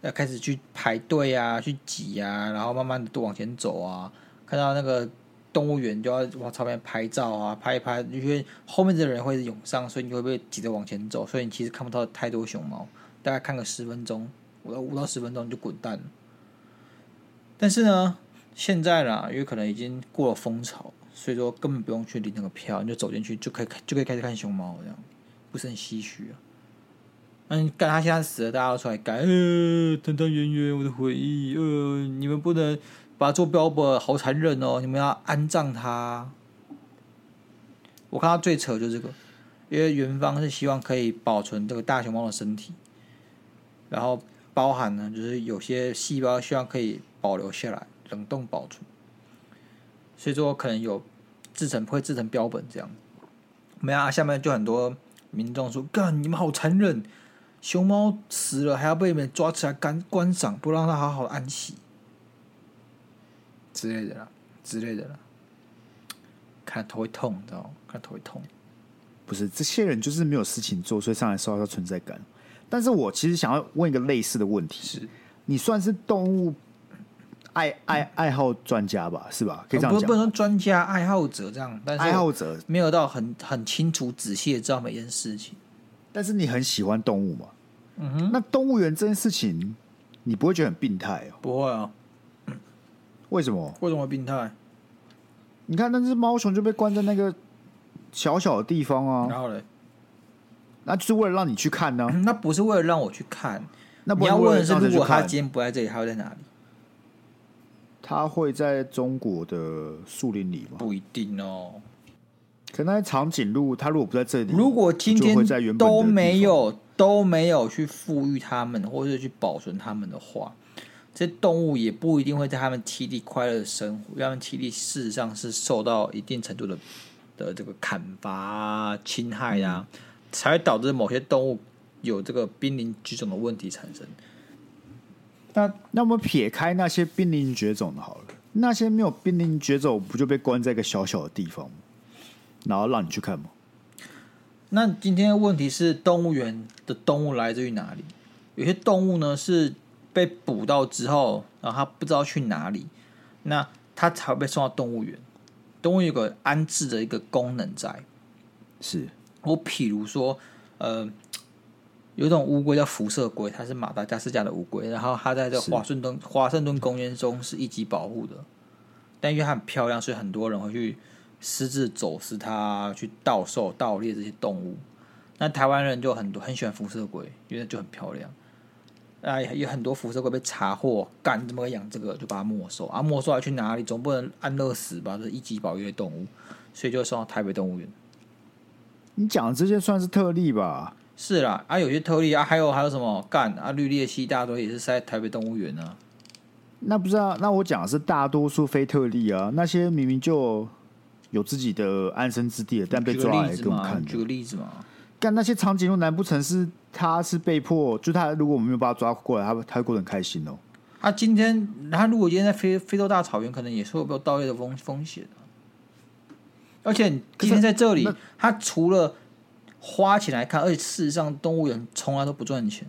要开始去排队啊，去挤啊，然后慢慢的都往前走啊。看到那个动物园，就要往旁边拍照啊，拍一拍，因为后面的人会涌上，所以你会被挤着往前走，所以你其实看不到太多熊猫，大概看个十分钟，五到五到十分钟你就滚蛋了。但是呢，现在啦，因为可能已经过了风潮，所以说根本不用去领那个票，你就走进去就可以，就可以开始看熊猫，这样不是很唏嘘啊。嗯，干他现在死了，大家都出来干，呃，团团圆圆，我的回忆，呃，你们不能把它做标本，好残忍哦！你们要安葬它。我看到最扯就是这个，因为元芳是希望可以保存这个大熊猫的身体，然后包含呢，就是有些细胞希望可以保留下来，冷冻保存，所以说可能有制成会制成标本这样。没啊，下面就很多民众说，干你们好残忍。熊猫死了还要被你们抓起来干观赏，不让它好好安息之类的啦，之类的啦，看头会痛，你知道吗？看头会痛。不是这些人就是没有事情做，所以上来刷刷存在感。但是我其实想要问一个类似的问题：是你算是动物爱爱爱好专家吧？是吧？可以这样讲，不不能说专家爱好者这样，但是爱好者没有到很很清楚仔细的知道每件事情。但是你很喜欢动物嘛？嗯哼。那动物园这件事情，你不会觉得很病态哦？不会啊。为什么？为什么会病态？你看那只猫熊就被关在那个小小的地方啊。然后嘞？那就是为了让你去看呢、啊？那不是为了让我去看。那你要问的是，如果它今天不在这里，它会在哪里？它会在中国的树林里吗？不一定哦。可那些长颈鹿，它如果不在这里，如果今天都没有都没有去富裕它们，或者去保存它们的话，这些动物也不一定会在他们栖地快乐的生活。因为它们栖地事实上是受到一定程度的的这个砍伐、侵害啊，嗯、才会导致某些动物有这个濒临绝种的问题产生。那那我们撇开那些濒临绝种的好了，那些没有濒临绝种，不就被关在一个小小的地方吗？然后让你去看吗？那今天的问题是，动物园的动物来自于哪里？有些动物呢是被捕到之后，然后他不知道去哪里，那他才会被送到动物园。动物园有个安置的一个功能在。是我譬如说，呃，有一种乌龟叫辐射龟，它是马达加斯加的乌龟，然后它在这华盛顿华盛顿公园中是一级保护的，但因为它很漂亮，所以很多人会去。私自走私它，去盗兽、盗猎这些动物。那台湾人就很多，很喜欢辐射龟，因为就很漂亮。啊，有很多辐射会被查获，干怎么养这个，就把它没收啊，没收要去哪里？总不能安乐死吧？这是一级保育的动物，所以就送到台北动物园。你讲的这些算是特例吧？是啦，啊，有些特例啊，还有还有什么干啊？绿鬣蜥一大多也是在台北动物园啊。那不知道，那我讲的是大多数非特例啊，那些明明就。有自己的安身之地，但被抓来给我们看。举个例子嘛，干那些长颈鹿，难不成是他是被迫？就他如果我们没有把他抓过来，他他会过得很开心哦。他今天，他如果今天在非非洲大草原，可能也是会有盗猎的风风险。而且今天在这里，他除了花钱来看，而且事实上动物园从来都不赚钱，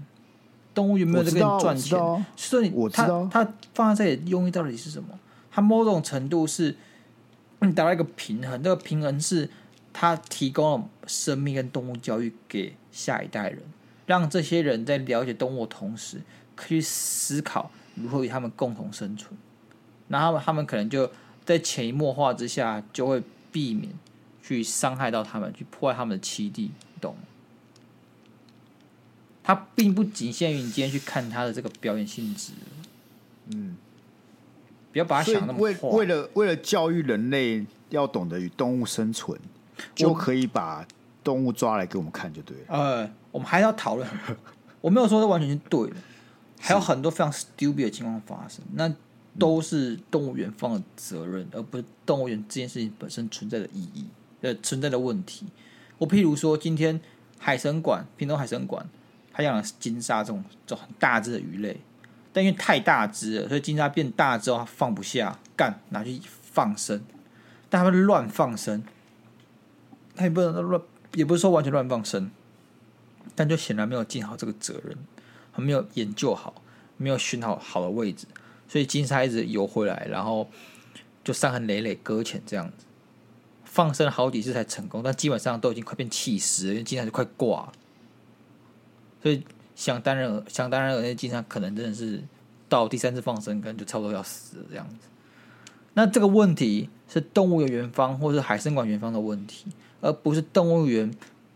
动物园没有在给你赚钱。所以你他他放在这里用意到底是什么？他某种程度是你达到一个平衡，这个平衡是他提供了生命跟动物教育给下一代人，让这些人在了解动物的同时，可以思考。如何与他们共同生存？然后他们可能就在潜移默化之下，就会避免去伤害到他们，去破坏他们的栖地，你懂吗？他并不仅限于你今天去看它的这个表演性质。嗯，不要把它想那么坏。为为了为了教育人类要懂得与动物生存，就可以把动物抓来给我们看，就对了。呃，我们还要讨论。我没有说这完全是对的。还有很多非常 stupid 的情况发生，那都是动物园方的责任，而不是动物园这件事情本身存在的意义呃存在的问题。我譬如说，今天海神馆，平东海神馆，他养了金鲨这种这种很大只的鱼类，但因为太大只了，所以金鲨变大之后它放不下，干拿去放生，但他们乱放生，他也不能乱，也不是说完全乱放生，但就显然没有尽好这个责任。还没有研究好，没有寻好好的位置，所以金沙一直游回来，然后就伤痕累累搁浅这样子，放生了好几次才成功，但基本上都已经快变气死了，因为金鲨就快挂了。所以想当然，想当然，那金沙可能真的是到第三次放生，可能就差不多要死这样子。那这个问题是动物园园方或是海生馆园方的问题，而不是动物园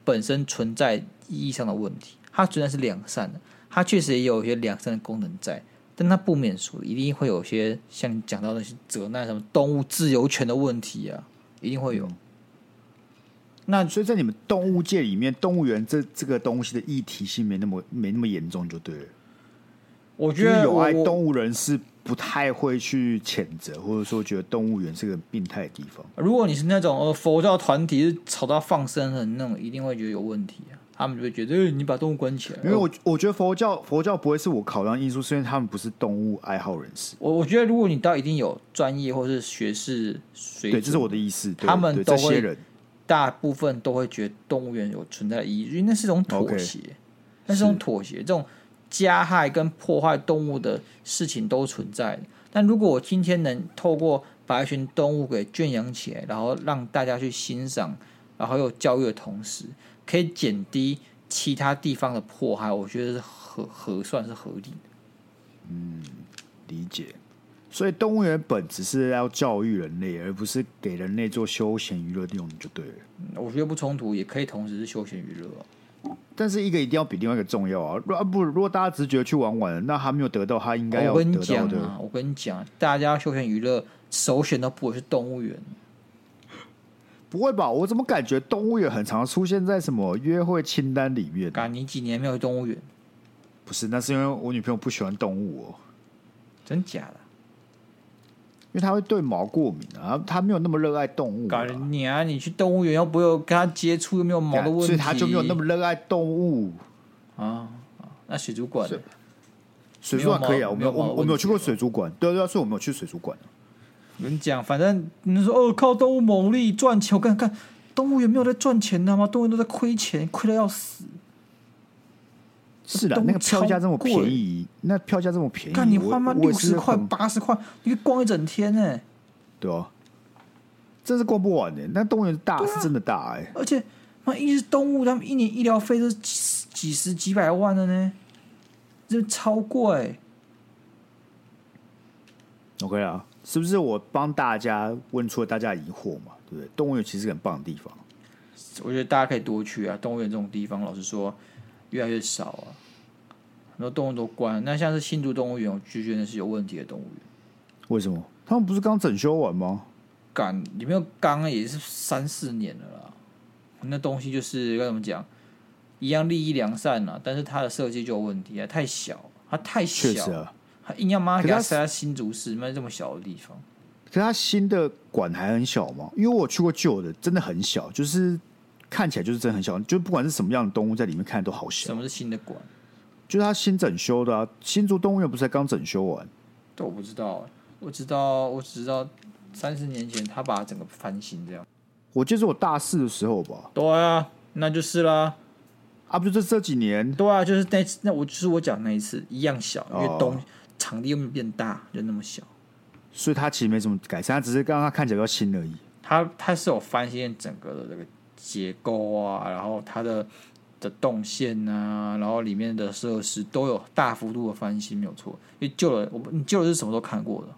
本身存在意义上的问题。它虽然是良善的。它确实也有一些良善的功能在，但它不免俗，一定会有些像你讲到那些责难什么动物自由权的问题啊，一定会有。那所以在你们动物界里面，动物园这这个东西的议题性没那么没那么严重，就对了。我觉得有爱动物人是不太会去谴责，或者说觉得动物园是个病态的地方。如果你是那种呃佛教团体是吵到放生的那种，一定会觉得有问题啊。他们就会觉得，欸、你把动物关起来。因为我我觉得佛教佛教不会是我考量因素，是因为他们不是动物爱好人士。我我觉得，如果你到一定有专业或是学士水准，对，这是我的意思。他们都会，大部分都会觉得动物园有存在的意义，因为那是一种妥协，Okay. 那是一种妥协。这种加害跟破坏动物的事情都存在。但如果我今天能透过把一群动物给圈养起来，然后让大家去欣赏，然后又教育的同时，可以减低其他地方的迫害，我觉得是合合算是合理的。嗯，理解。所以动物园本质是要教育人类，而不是给人类做休闲娱乐的用，就对了。我觉得不冲突，也可以同时是休闲娱乐。但是一个一定要比另外一个重要啊！若不如果大家只觉得去玩玩，那他没有得到他应该要得到的。我跟你讲啊，我跟你讲，大家休闲娱乐首选都不会是动物园。不会吧？我怎么感觉动物园很常出现在什么约会清单里面？干，你几年没有动物园？不是，那是因为我女朋友不喜欢动物哦。真假的？他会对毛过敏啊，他没有那么热爱动物。干你啊！你去动物园又不会有跟他接触，又没有毛的问题，所以他就没有那么热爱动物啊。那水族馆？水族馆可以啊，我没有，我我没有去过水族馆。对对，所以我没有去水族馆。我跟你讲，反正你说哦，靠动物牟利赚钱，我看看动物园没有在赚钱的吗？动物园都在亏钱，亏的要死。是的，那个票价这么便宜，那票价这么便宜，看你花妈？六十块、八十块，你可以逛一整天呢。对啊，真是逛不完的。那动物园大、啊、是真的大哎，而且那一只动物，他们一年医疗费都几十几百万的呢，这超贵。OK 啊。是不是我帮大家问出了大家的疑惑嘛？对不对？动物园其实是很棒的地方，我觉得大家可以多去啊。动物园这种地方，老实说越来越少啊，很多动物都关。那像是新竹动物园，我就觉得是有问题的动物园。为什么？他们不是刚整修完吗？刚有没有刚也是三四年了啦。那东西就是该怎么讲，一样利益良善啊，但是它的设计就有问题啊，太小，它太小。他硬要妈给他塞在新竹市，那这么小的地方。可是它新的馆还很小吗？因为我去过旧的，真的很小，就是看起来就是真的很小，就不管是什么样的动物在里面看都好小。什么是新的馆？就是他新整修的啊！新竹动物园不是才刚整修完？这我不知道，我知道，我只知道三十年前他把整个翻新这样。我记得是我大四的时候吧。对啊，那就是啦。啊，不就这这几年？对啊，就是那次，那我就是我讲那一次一样小，因为东、哦、场地又没有变大，就那么小。所以它其实没什么改善，它只是刚刚看起来比较新而已。它它是有翻新整个的这个结构啊，然后它的的动线啊，然后里面的设施都有大幅度的翻新，没有错。因为旧的，我你旧的是什么时候看过的？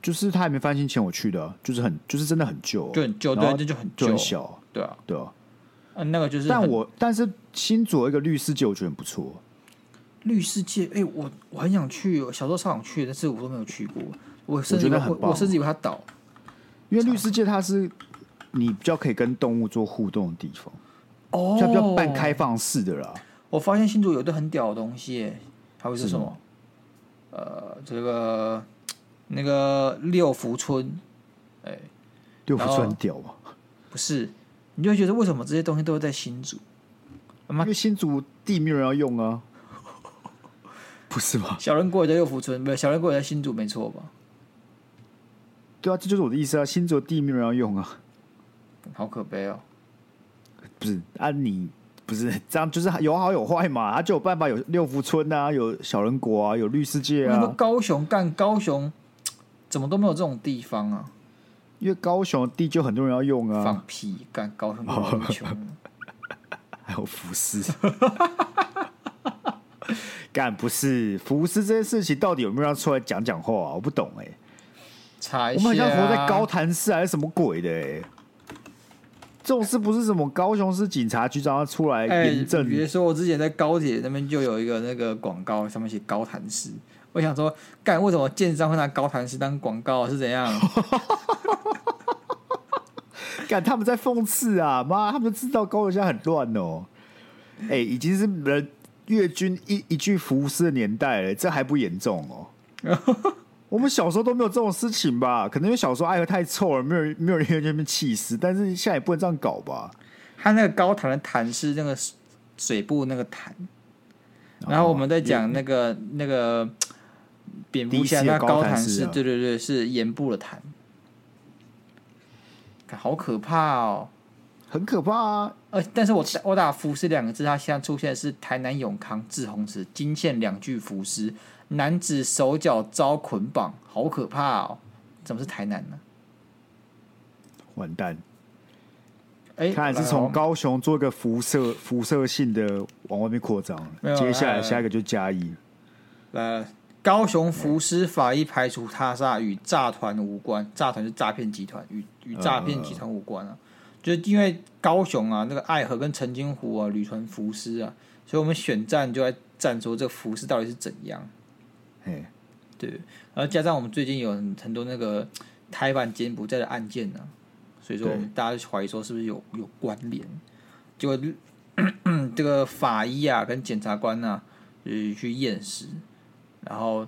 就是它还没翻新前我去的，就是很就是真的很旧，就很旧，对，这就很旧，很小，对啊，对啊。啊，那个就是，但我但是新左一个绿世界，我觉得很不错。绿世界，哎、欸，我我很想去，小时候超想去，但是我都没有去过。我甚至我我甚至以为它倒，因为绿世界它是你比较可以跟动物做互动的地方，哦，就比较半开放式的啦。我发现新竹有一个很屌的东西，还会是什么？呃，这个那个六福村，哎、欸，六福村很屌吗？不是。你就会觉得为什么这些东西都会在新竹？因为新竹地没有人要用啊，不是吗？小人国也在六福村，不是小人国也在新竹，没错吧？对啊，这就是我的意思啊！新竹地没有人要用啊，好可悲哦！不是啊，你不是这样，就是有好有坏嘛。啊，就有办法有六福村啊，有小人国啊，有绿世界啊。高雄干高雄，怎么都没有这种地方啊？因为高雄地就很多人要用啊，放屁干高雄很穷，还有福斯，干不是福斯这件事情到底有没有让出来讲讲话啊？我不懂哎、欸，啊、我们好像活在高谈市还是什么鬼的哎、欸？这种事不是什么高雄市警察局长出来验证？比如说我之前在高铁那边就有一个那个广告，上面写高谭市，我想说干为什么建商会拿高谭市当广告是怎样？他们在讽刺啊！妈，他们知道高雄现在很乱哦。哎、欸，已经是人越军一一具浮尸的年代了，这还不严重哦？我们小时候都没有这种事情吧？可能因为小时候爱河太臭了，没有没有人愿意被气死。但是现在也不能这样搞吧？他那个高谭的谭是那个水部那个谭，然后我们在讲那个、哦、那个蝙蝠侠那高谭是，对对对，是盐部的谭。好可怕哦，很可怕啊！呃，但是我我打浮尸两个字，它现在出现的是台南永康志宏祠惊现两具浮尸，男子手脚遭捆绑，好可怕哦！怎么是台南呢？完蛋！哎、欸，看来是从高雄做一个辐射辐射性的往外面扩张，接下来下一个就加一。来。高雄浮尸法医排除他杀与诈团无关，诈团是诈骗集团，与与诈骗集团无关啊。就是因为高雄啊，那个爱河跟澄清湖啊，屡传浮尸啊，所以我们选战就在战说这个浮尸到底是怎样。嘿，对，然后加上我们最近有很多那个台湾柬埔寨的案件呢、啊，所以说我们大家怀疑说是不是有有关联？结果 这个法医啊跟检察官啊，就是去验尸。然后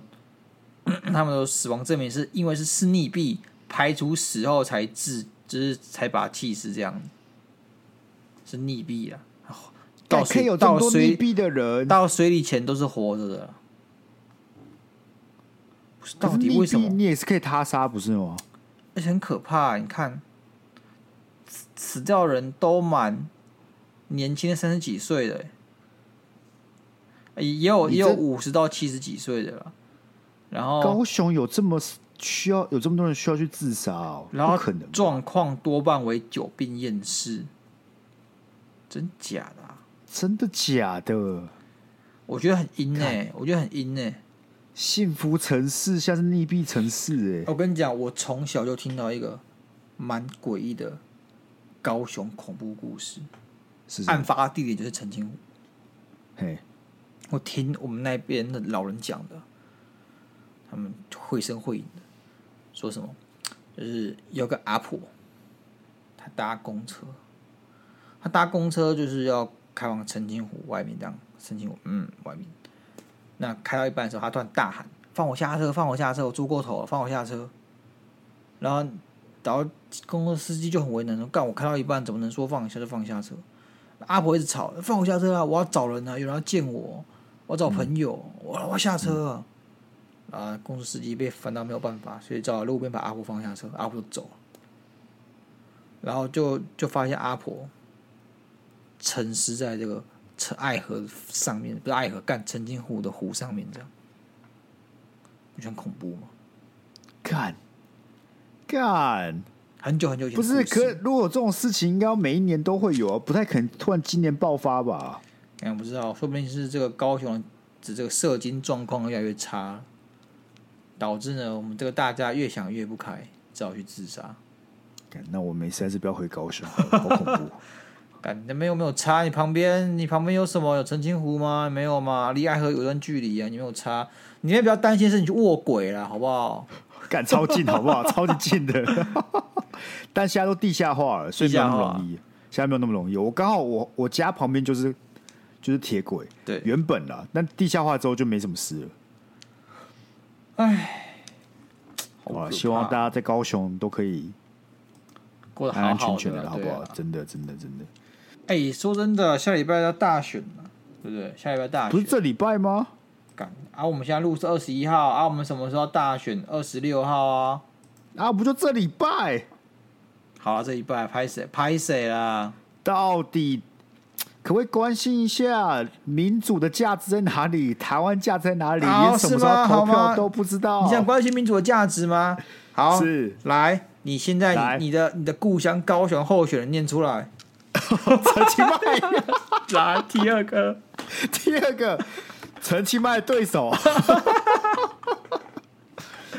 他们的死亡证明是因为是是溺毙，排除死后才致，就是才把气死这样，是溺毙啊。到水有这么多溺毙的人，到水里前都是活着的。到底为什么？你也是可以他杀不是吗？而且很可怕，你看死死掉的人都蛮年轻的，三十几岁的。也有也有五十到七十几岁的了，然后高雄有这么需要有这么多人需要去自杀哦，然后可能状况多半为久病厌世，真假的啊？真的假的？我觉得很阴哎，我觉得很阴哎。幸福城市像是溺毙城市哎，我跟你讲，我从小就听到一个蛮诡异的高雄恐怖故事，是案发地点就是澄清湖，嘿。我听我们那边的老人讲的，他们绘声绘影的说什么，就是有个阿婆，她搭公车，她搭公车就是要开往澄清湖外面这样，澄清湖嗯外面，那开到一半的时候，他突然大喊：“放我下车！放我下车！我猪过头了，放我下车！”然后，然后公车司机就很为难说：“干，我开到一半，怎么能说放下就放下车？”阿婆一直吵：“放我下车啊！我要找人啊！有人要见我。”我找朋友，我、我要下车，啊，公司司机被烦到没有办法，所以找路边把阿婆放下车，阿婆就走了。然后就就发现阿婆沉尸在这个陈爱河上面，不是爱河干澄清湖的湖上面，这样，你觉得很恐怖吗？干干，很久很久以前不是？可如果这种事情，应该每一年都会有啊，不太可能突然今年爆发吧？哎，不知道，说不定是这个高雄的这个射精状况越来越差，导致呢我们这个大家越想越不开，只好去自杀。那我没事，还是不要回高雄，好恐怖。干，那没有没有差，你旁边你旁边有什么？有澄清湖吗？没有吗？离爱河有段距离啊，你没有差。你也不要担心是你去卧轨了，好不好？干超近，好不好？超级近的。但现在都地下化了，所以没有那么容易。现在没有那么容易。我刚好我我家旁边就是就是铁轨，对，原本啦，但地下化之后就没什么事了。哎，好吧，希望大家在高雄都可以。过得安安全全的，好不好？啊、真的，真的，真的。哎、欸，说真的，下礼拜要大选了，对不对？下礼拜大选不是这礼拜吗？干啊！我们现在录是二十一号啊，我们什么时候大选？二十六号啊？啊，不就这礼拜？好啊，这礼拜拍谁？拍谁啦？到底可不可以关心一下民主的价值在哪里？台湾价值在哪里？连什么时候投票都不知道。你想关心民主的价值吗？好，是来。你现在你的你的故乡高雄候选人念出来，陈其迈，来第二个，第二个陈其迈的对手，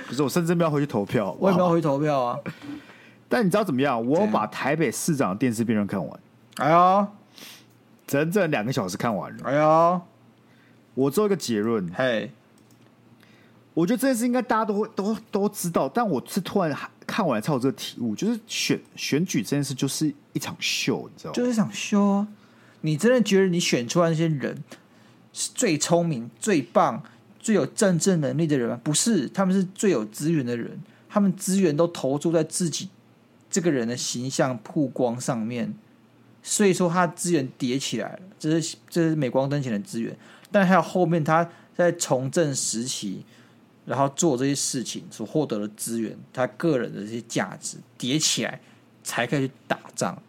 不是我甚至没有回去投票，我也没有回去投票啊。但你知道怎么样？我把台北市长电视辩论看完，哎呀，整整两个小时看完了，哎呀，我做一个结论，嘿。我觉得这件事应该大家都会都都知道，但我是突然看完才有这个体悟，就是选选举这件事就是一场秀，你知道吗？就是一场秀啊！你真的觉得你选出来那些人是最聪明、最棒、最有政治能力的人吗？不是，他们是最有资源的人，他们资源都投注在自己这个人的形象曝光上面，所以说他资源叠起来了，这是这是镁光灯前的资源，但还有后面他在从政时期。然后做这些事情所获得的资源，他个人的这些价值叠起来，才可以去打仗。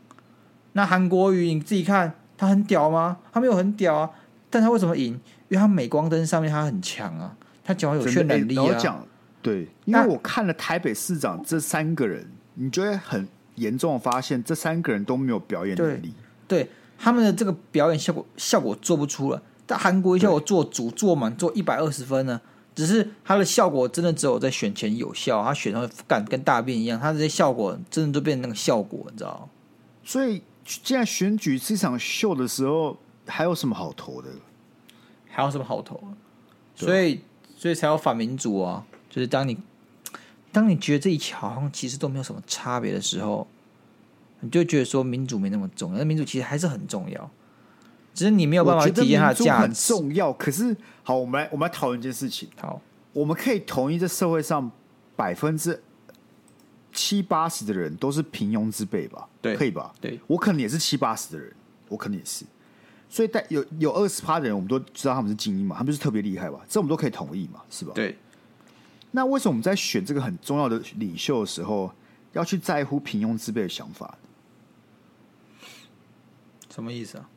那韩国瑜你自己看，他很屌吗？他没有很屌啊，但他为什么赢？因为他镁光灯上面他很强啊，他讲话有渲染力啊。讲对，因为我看了台北市长这三个人，你就会很严重的发现，这三个人都没有表演能力。对，对他们的这个表演效果效果做不出了，但韩国瑜效果做足做满做一百二十分呢。只是它的效果真的只有在选前有效，它选上干跟大便一样，它这些效果真的都变成那个效果，你知道？所以，现在选举是一场秀的时候，还有什么好投的？还有什么好投？所以，所以才有反民主啊！就是当你当你觉得这一切好像其实都没有什么差别的时候，你就觉得说民主没那么重要，那民主其实还是很重要。只是你没有办法体验它的价值，很重要。可是，好，我们来，我们来讨论一件事情。好，我们可以同意，这社会上百分之七八十的人都是平庸之辈吧？对，可以吧？对，我可能也是七八十的人，我可能也是。所以，但有有二十趴的人，我们都知道他们是精英嘛，他们就是特别厉害吧？这我们都可以同意嘛？是吧？对。那为什么我们在选这个很重要的领袖的时候，要去在乎平庸之辈的想法？什么意思啊？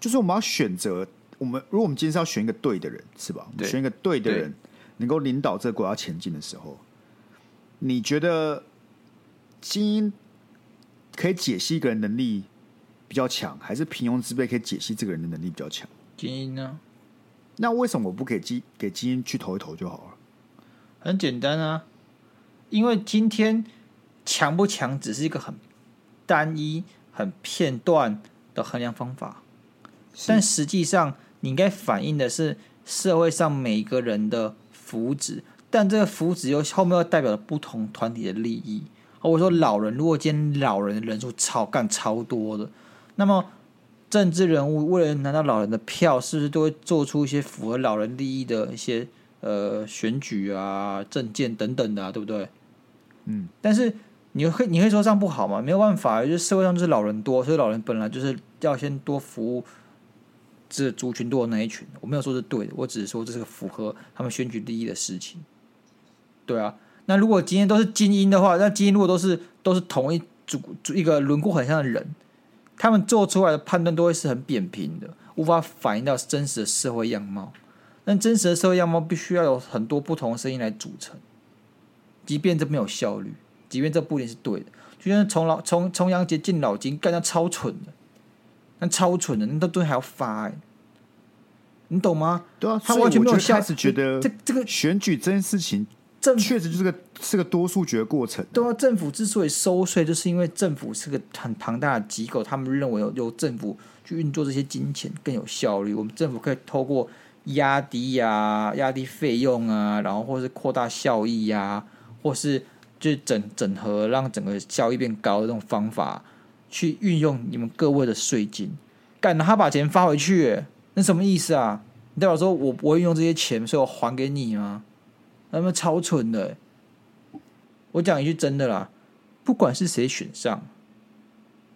就是我们要选择，我们如果我们今天是要选一个对的人，是吧？我们选一个对的人，能够领导这个国家前进的时候，你觉得精英可以解析一个人能力比较强，还是平庸之辈可以解析这个人的能力比较强？精英呢？那为什么我不给基给基因去投一投就好了？很简单啊，因为今天强不强只是一个很单一、很片段的衡量方法。但实际上，你应该反映的是社会上每个人的福祉，但这个福祉又后面又代表了不同团体的利益。或者说，老人如果今天老人的人数超干超多的，那么政治人物为了拿到老人的票，是不是都会做出一些符合老人利益的一些呃选举啊、政见等等的啊，对不对？嗯。但是你会你会说这样不好吗？没有办法，就是社会上就是老人多，所以老人本来就是要先多服务。这族群多的那一群。我没有说是对的，我只是说这是个符合他们选举利益的事情。对啊，那如果今天都是精英的话，那精英如果都是都是同一组一个轮廓很像的人，他们做出来的判断都会是很扁平的，无法反映到真实的社会样貌。但真实的社会样貌必须要有很多不同的声音来组成，即便这没有效率，即便这不一定是对的。就像从老从重阳节进老金，干那超蠢的，那超蠢的，那都都还要发你懂吗？对啊，他完全没有下开始觉得这这个选举这件事情，政确实就是个是个多数决过程。对啊，政府之所以收税，就是因为政府是个很庞大的机构，他们认为由由政府去运作这些金钱更有效率。我们政府可以透过压低呀、啊、压低费用啊，然后或是扩大效益呀、啊，或是。就整整合，让整个效益变高的这种方法，去运用你们各位的税金，干他把钱发回去，那什么意思啊？你代表说我不会用这些钱，所以我还给你吗？那么超蠢的！我讲一句真的啦，不管是谁选上，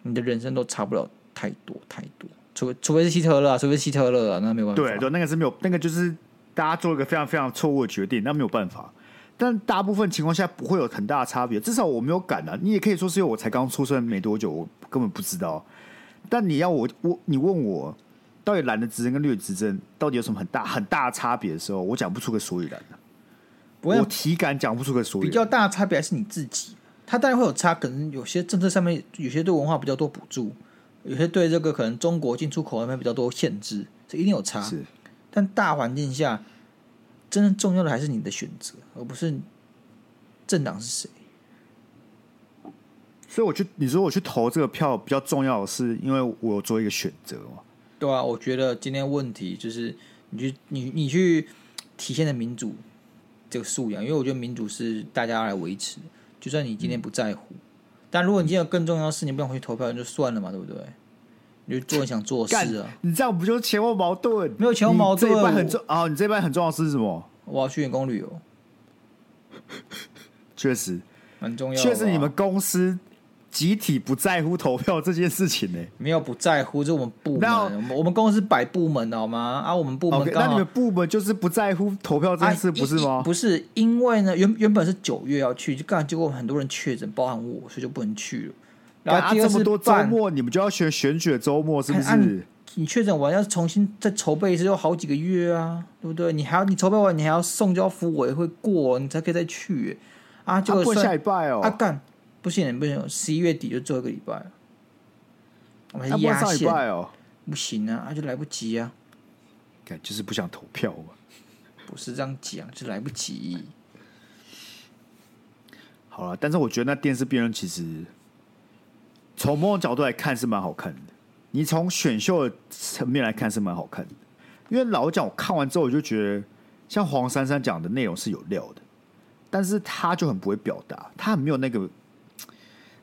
你的人生都差不了太多太多，除非除非是希特勒，除非是希特勒啊，那没办法。对对，那个是没有，那个就是大家做了一个非常非常错误的决定，那没有办法。但大部分情况下不会有很大的差别，至少我没有感啊。你也可以说是因为我才刚出生没多久，我根本不知道。但你要我我你问我，到底蓝的执政跟绿的执政到底有什么很大很大的差别的时候，我讲不出个所以然的。我体感讲不出个所以然。比较大的差别还是你自己，它当然会有差，可能有些政策上面有些对文化比较多补助，有些对这个可能中国进出口那边比较多限制，这一定有差。是，但大环境下。真正重要的还是你的选择，而不是政党是谁。所以我去，你说我去投这个票比较重要的是，因为我有做一个选择嘛。对啊，我觉得今天问题就是你去你你去体现的民主这个素养，因为我觉得民主是大家来维持。就算你今天不在乎，嗯、但如果你今天有更重要的事，你不想回去投票，那就算了嘛，对不对？你就做你想做的事啊！你这样不就是前后矛盾？没有前后矛盾。这一半很重啊！你这一半很重要的是什么？我要去员工旅游。确实，蛮重要。确实，你们公司集体不在乎投票这件事情呢？没有不在乎，就我们部门。我们公司摆部门的好吗？啊，我们部门。Okay, 那你们部门就是不在乎投票这件事，不是吗？啊、不是，因为呢，原原本是九月要去，就刚结果很多人确诊，包含我，所以就不能去了。然后第二、啊、这么多周末，你们就要选选举的周末，是不是？啊、你你确诊完要重新再筹备一次，要好几个月啊，对不对？你还要你筹备完，你还要送交服委会过，你才可以再去啊。就过下礼拜哦，啊干不行不行，十一月底就最后一个礼拜，我们压线哦，不行啊，啊就来不及啊，看就是不想投票嘛，不是这样讲，就来不及。好了，但是我觉得那电视辩论其实。从某种角度来看是蛮好看的，你从选秀的层面来看是蛮好看的，因为老实讲，我看完之后我就觉得，像黄珊珊讲的内容是有料的，但是他就很不会表达，他很没有那个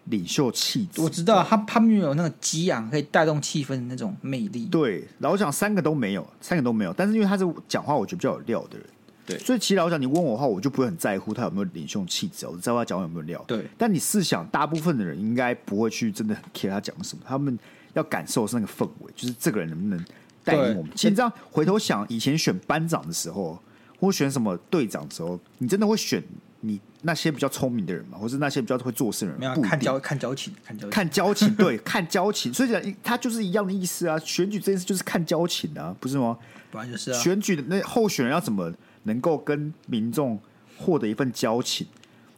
领袖气质。我知道他他没有那个激昂可以带动气氛的那种魅力。对，老实讲，三个都没有，三个都没有，但是因为他是讲话我觉得比较有料的人。对，所以其实老实讲，你问我的话，我就不会很在乎他有没有领袖气质，我只在乎他讲话有没有料。对，但你试想，大部分的人应该不会去真的很 care 他讲什么，他们要感受是那个氛围，就是这个人能不能带领我们。其实这样回头想，以前选班长的时候，或选什么队长的时候，你真的会选你那些比较聪明的人吗？或是那些比较会做事的人？没有，看交看交情，看交情，看交情，对，看交情。所以讲，他就是一样的意思啊。选举这件事就是看交情啊，不是吗？本来就是啊。选举的那候选人要怎么？能够跟民众获得一份交情，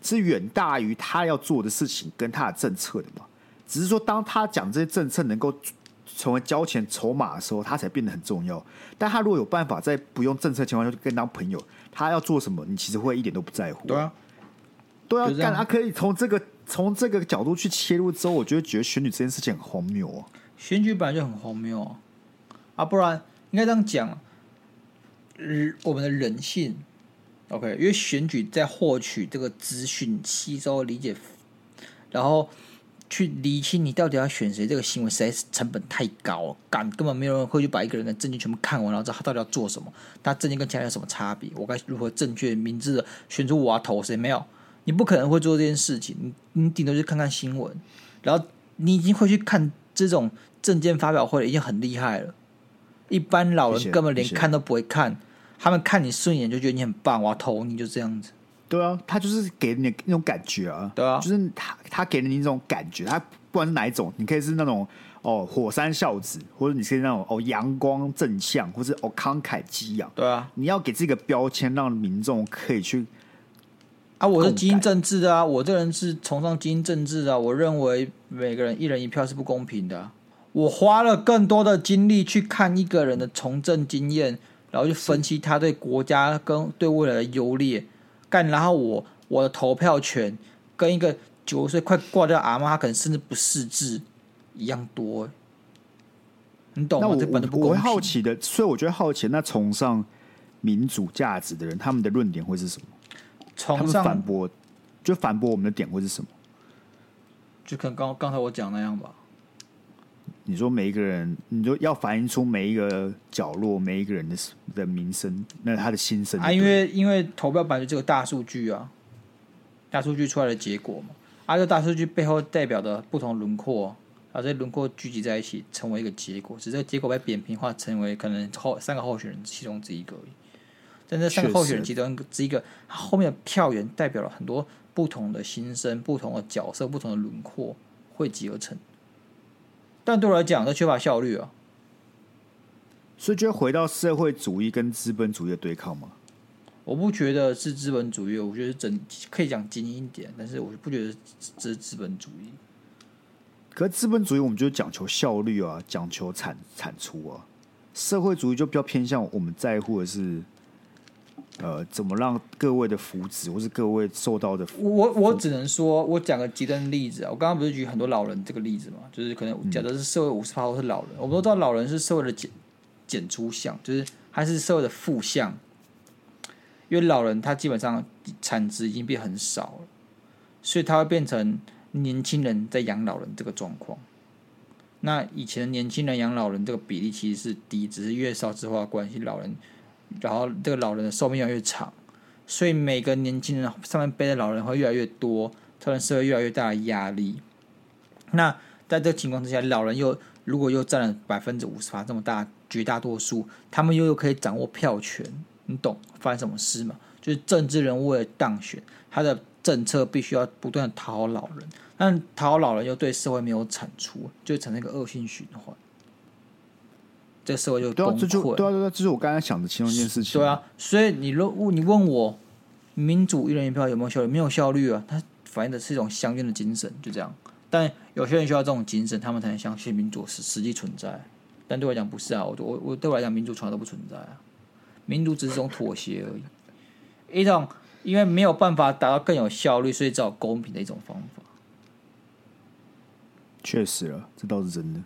是远大于他要做的事情跟他的政策的嘛？只是说，当他讲这些政策能够成为交钱筹码的时候，他才变得很重要。但他如果有办法在不用政策情况下就跟当朋友，他要做什么，你其实会一点都不在乎。对啊，都要干。他可以从这个从这个角度去切入之后，我就会觉得选举这件事情很荒谬啊！选举本来就很荒谬啊！啊，不然应该这样讲。我们的人性，OK，因为选举在获取这个资讯、吸收、理解，然后去理清你到底要选谁，这个行为实在是成本太高，干根本没有人会去把一个人的证件全部看完，然后知道他到底要做什么，他证件跟其他有什么差别，我该如何正确明智的选出我要投谁？没有，你不可能会做这件事情，你你顶多去看看新闻，然后你已经会去看这种证件发表会，已经很厉害了。一般老人根本连看都不会看，他们看你顺眼就觉得你很棒，我要投你，就这样子。对啊，他就是给你那种感觉啊，对啊，就是他他给了你一种感觉，他不管是哪一种，你可以是那种哦火山孝子，或者你是那种哦阳光正向，或者哦慷慨激昂，对啊，你要给这个标签，让民众可以去啊，我是基因政治的啊，我这人是崇尚基因政治的啊，我认为每个人一人一票是不公平的啊，我花了更多的精力去看一个人的从政经验，然后就分析他对国家跟对未来的优劣。干，然后我我的投票权跟一个九十岁快挂掉阿妈，他可能甚至不识字一样多，你懂吗？那我这本不我会好奇的，所以我觉得好奇，那崇尚民主价值的人，他们的论点会是什么？崇尚反驳，就反驳我们的点会是什么？就可能刚刚才我讲那样吧。你说每一个人，你说要反映出每一个角落、每一个人的的民生，那他的心声啊，因为因为投票本来就这个大数据啊，大数据出来的结果嘛，啊，这大数据背后代表的不同轮廓，啊，这些轮廓聚集在一起成为一个结果，只是这个结果被扁平化，成为可能后三个候选人其中之一个而已。但这三个候选人其中之一个，他后面的票源代表了很多不同的心声、不同的角色、不同的轮廓汇集而成。但对我来讲，都缺乏效率啊，所以就回到社会主义跟资本主义的对抗吗？我不觉得是资本主义，我觉得整可以讲精英一点，但是我不觉得这是资本主义。可是资本主义，我们就讲求效率啊，讲求产产出啊。社会主义就比较偏向我们在乎的是。呃，怎么让各位的福祉，或是各位受到的福？我我只能说，我讲个极端的例子啊。我刚刚不是举很多老人这个例子嘛，就是可能假设是社会五十趴都是老人，我们都知道老人是社会的减减出项，就是还是社会的负项。因为老人他基本上产值已经变很少了，所以他会变成年轻人在养老人这个状况。那以前年轻人养老人这个比例其实是低，只是越少子化关系，老人。然后这个老人的寿命越来越长，所以每个年轻人上面背的老人会越来越多，造成社会越来越大的压力。那在这个情况之下，老人又如果又占了百分之五十八这么大绝大多数，他们又又可以掌握票权，你懂发生什么事吗？就是政治人物为了当选，他的政策必须要不断的讨好老人，但讨好老人又对社会没有产出，就产生一个恶性循环。这个社会就崩溃。对啊，这就对啊，对啊，这是我刚才想的其中一件事情。对啊，所以你问你问我，民主一人一票有没有效率？没有效率啊！它反映的是一种乡愿的精神，就这样。但有些人需要这种精神，他们才能相信民主实实际存在。但对我来讲不是啊，我我我对我来讲，民主从来都不存在啊。民主只是一种妥协而已，一种因为没有办法达到更有效率，所以只好公平的一种方法。确实啊，这倒是真的。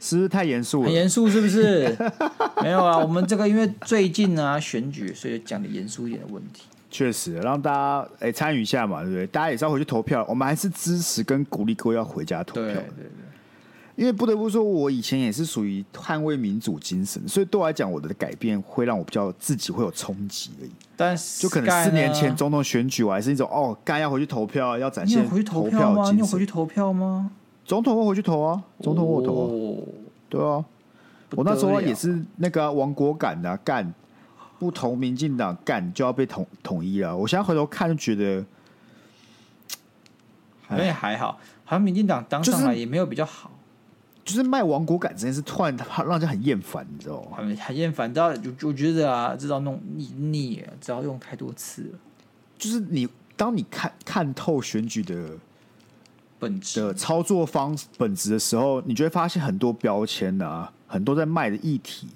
是不是太严肃了？很严肃是不是？没有啊，我们这个因为最近啊选举，所以讲的严肃一点的问题。确实，让大家哎参与一下嘛，对不对？大家也是要回去投票，我们还是支持跟鼓励各位要回家投票。对对对。因为不得不说，我以前也是属于捍卫民主精神，所以对我来讲，我的改变会让我比较自己会有冲击而已。但是就可能四年前总统选举，我还是一种哦，该要回去投票，要展现回去投票吗？你有回去投票吗？总统会回去投啊，总统我投啊，哦、对啊，我那时候也是那个亡国感的干，不投民进党干就要被统统一了。我现在回头看就觉得，好像还好，好像民进党当上来也没有比较好，就是、就是卖亡国感这件事，突然让人家很厌烦，你知道吗？很很厌烦，知道？我觉得啊，知道弄腻腻，知道用太多次了。就是你当你看看透选举的。本质的操作方本质的时候，你就会发现很多标签啊，很多在卖的议题，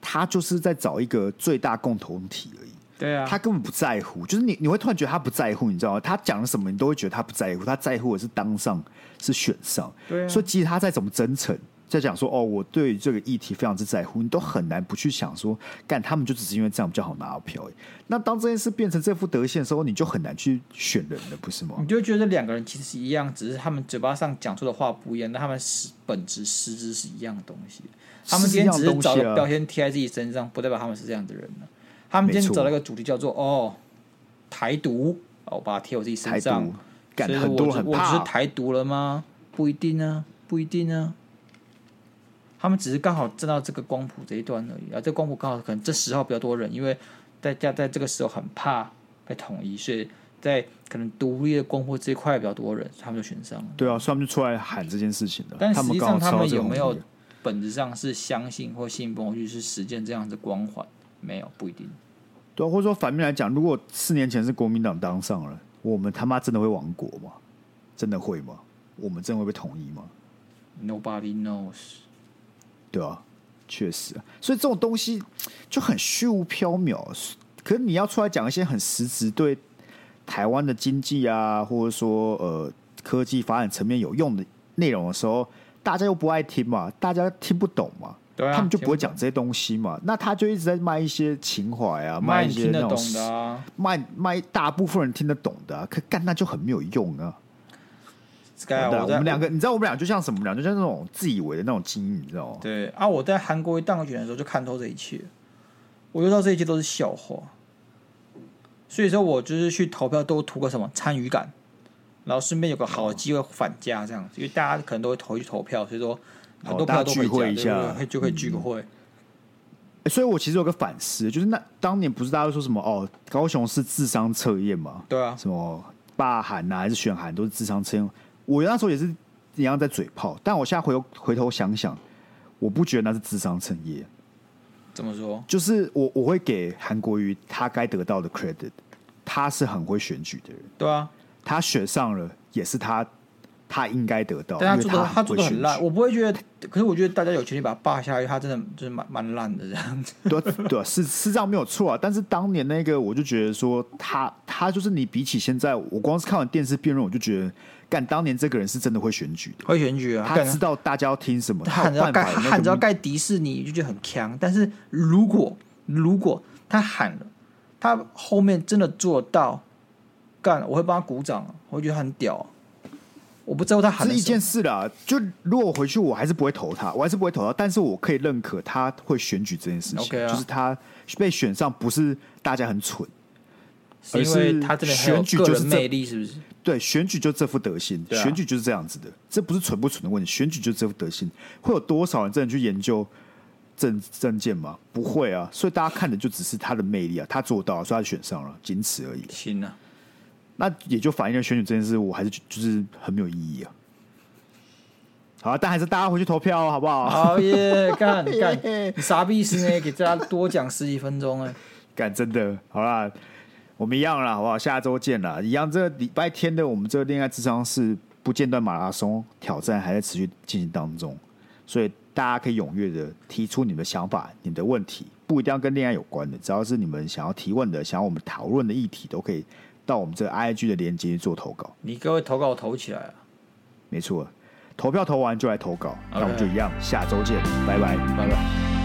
他就是在找一个最大共同体而已。对啊，他根本不在乎，就是你你会突然觉得他不在乎，你知道吗？他讲什么，你都会觉得他不在乎，他在乎的是当上是选上。对啊，所以即使他再怎么真诚。在讲说哦，我对这个议题非常之在乎，你都很难不去想说，干他们就只是因为这样比较好拿到票。那当这件事变成这副德性的时候，你就很难去选人了，不是吗？你就觉得两个人其实是一样，只是他们嘴巴上讲出的话不一样，但他们实本质实质是一样的东西。他们今天只是找个标签贴在自己身上，不代表他们是这样的人。他们今天找了一个主题叫做哦台独，我把它贴我自己身上，所以我我只是台独了吗？不一定啊，不一定呢。他们只是刚好站到这个光谱这一端而已啊。这个光谱刚好可能这十号比较多人，因为大家在这个时候很怕被统一，所以在可能独立的光谱这一块比较多人，他们就选上了。对啊，所以他们就出来喊这件事情了。但实际上他们有没有本质上是相信或信奉，或者是实践这样的光环？没有，不一定。对啊，或者说反面来讲，如果四年前是国民党当上了，我们他妈真的会亡国吗？真的会吗？我们真的会被统一吗？Nobody knows。对啊，确实啊，所以这种东西就很虚无缥缈。可是你要出来讲一些很实质对台湾的经济啊，或者说呃科技发展层面有用的内容的时候，大家又不爱听嘛，大家听不懂嘛。对啊，他们就不会讲这些东西嘛，那他就一直在卖一些情怀啊，卖一些那种的啊，卖卖大部分人听得懂的啊，可干那就很没有用啊。我，我们两个，你知道我们俩就像什么？俩就像那种自以为的那种精英，你知道吗？对啊，我在韩国一当选的时候就看透这一切，我就知道这一切都是笑话，所以说我就是去投票都图个什么参与感，然后顺便有个好的机会返家这样子，因为大家可能都会投去投票，所以说。很多票都聚会一下，就可以聚个会。所以，我其实有个反思，就是那当年不是大家都说什么哦，高雄是智商测验嘛？对啊，什么罢韩呐，还是选韩都是智商测验。我那时候也是一样在嘴炮，但我现在回头回头想想，我不觉得那是智商成业。怎么说？就是我我会给韩国瑜他该得到的 credit，他是很会选举的人。对啊，他选上了也是他。他应该得到，但他做的他做的很烂，我不会觉得。可是我觉得大家有权利把他霸下去，他真的就是蛮蛮烂的这样子。对对，是是这样没有错啊。但是当年那个，我就觉得说他他就是你比起现在，我光是看完电视辩论，我就觉得，干当年这个人是真的会选举的，会选举啊。他知道大家要听什么，他喊着要盖喊着要盖迪士尼，就觉得很强。但是如果如果他喊了，他后面真的做到干，我会帮他鼓掌，我会觉得他很屌。我不知道他喊是一件事啦。就如果回去，我还是不会投他，我还是不会投他。但是我可以认可他会选举这件事情，okay 啊、就是他被选上不是大家很蠢，是因为他这边选举就是魅力，是不是？对，选举就这副德行，啊、选举就是这样子的，这不是蠢不蠢的问题，选举就是这副德行。会有多少人真的去研究政政见吗？不会啊，所以大家看的就只是他的魅力啊，他做到了，所以他选上了，仅此而已。行啊。那也就反映了选举这件事，我还是就是很没有意义啊。好，但还是大家回去投票，好不好？好耶，干 干，你啥意思呢？给大家多讲十几分钟哎，干真的，好啦，我们一样了，好不好？下周见了，一样。这个礼拜天的我们这个恋爱智商是不间断马拉松挑战还在持续进行当中，所以大家可以踊跃的提出你们的想法、你们的问题，不一定要跟恋爱有关的，只要是你们想要提问的、想要我们讨论的议题，都可以。到我们这个 IG 的链接做投稿，你各位投稿投起来啊！没错，投票投完就来投稿，那.我们就一样，下周见，拜拜，拜拜。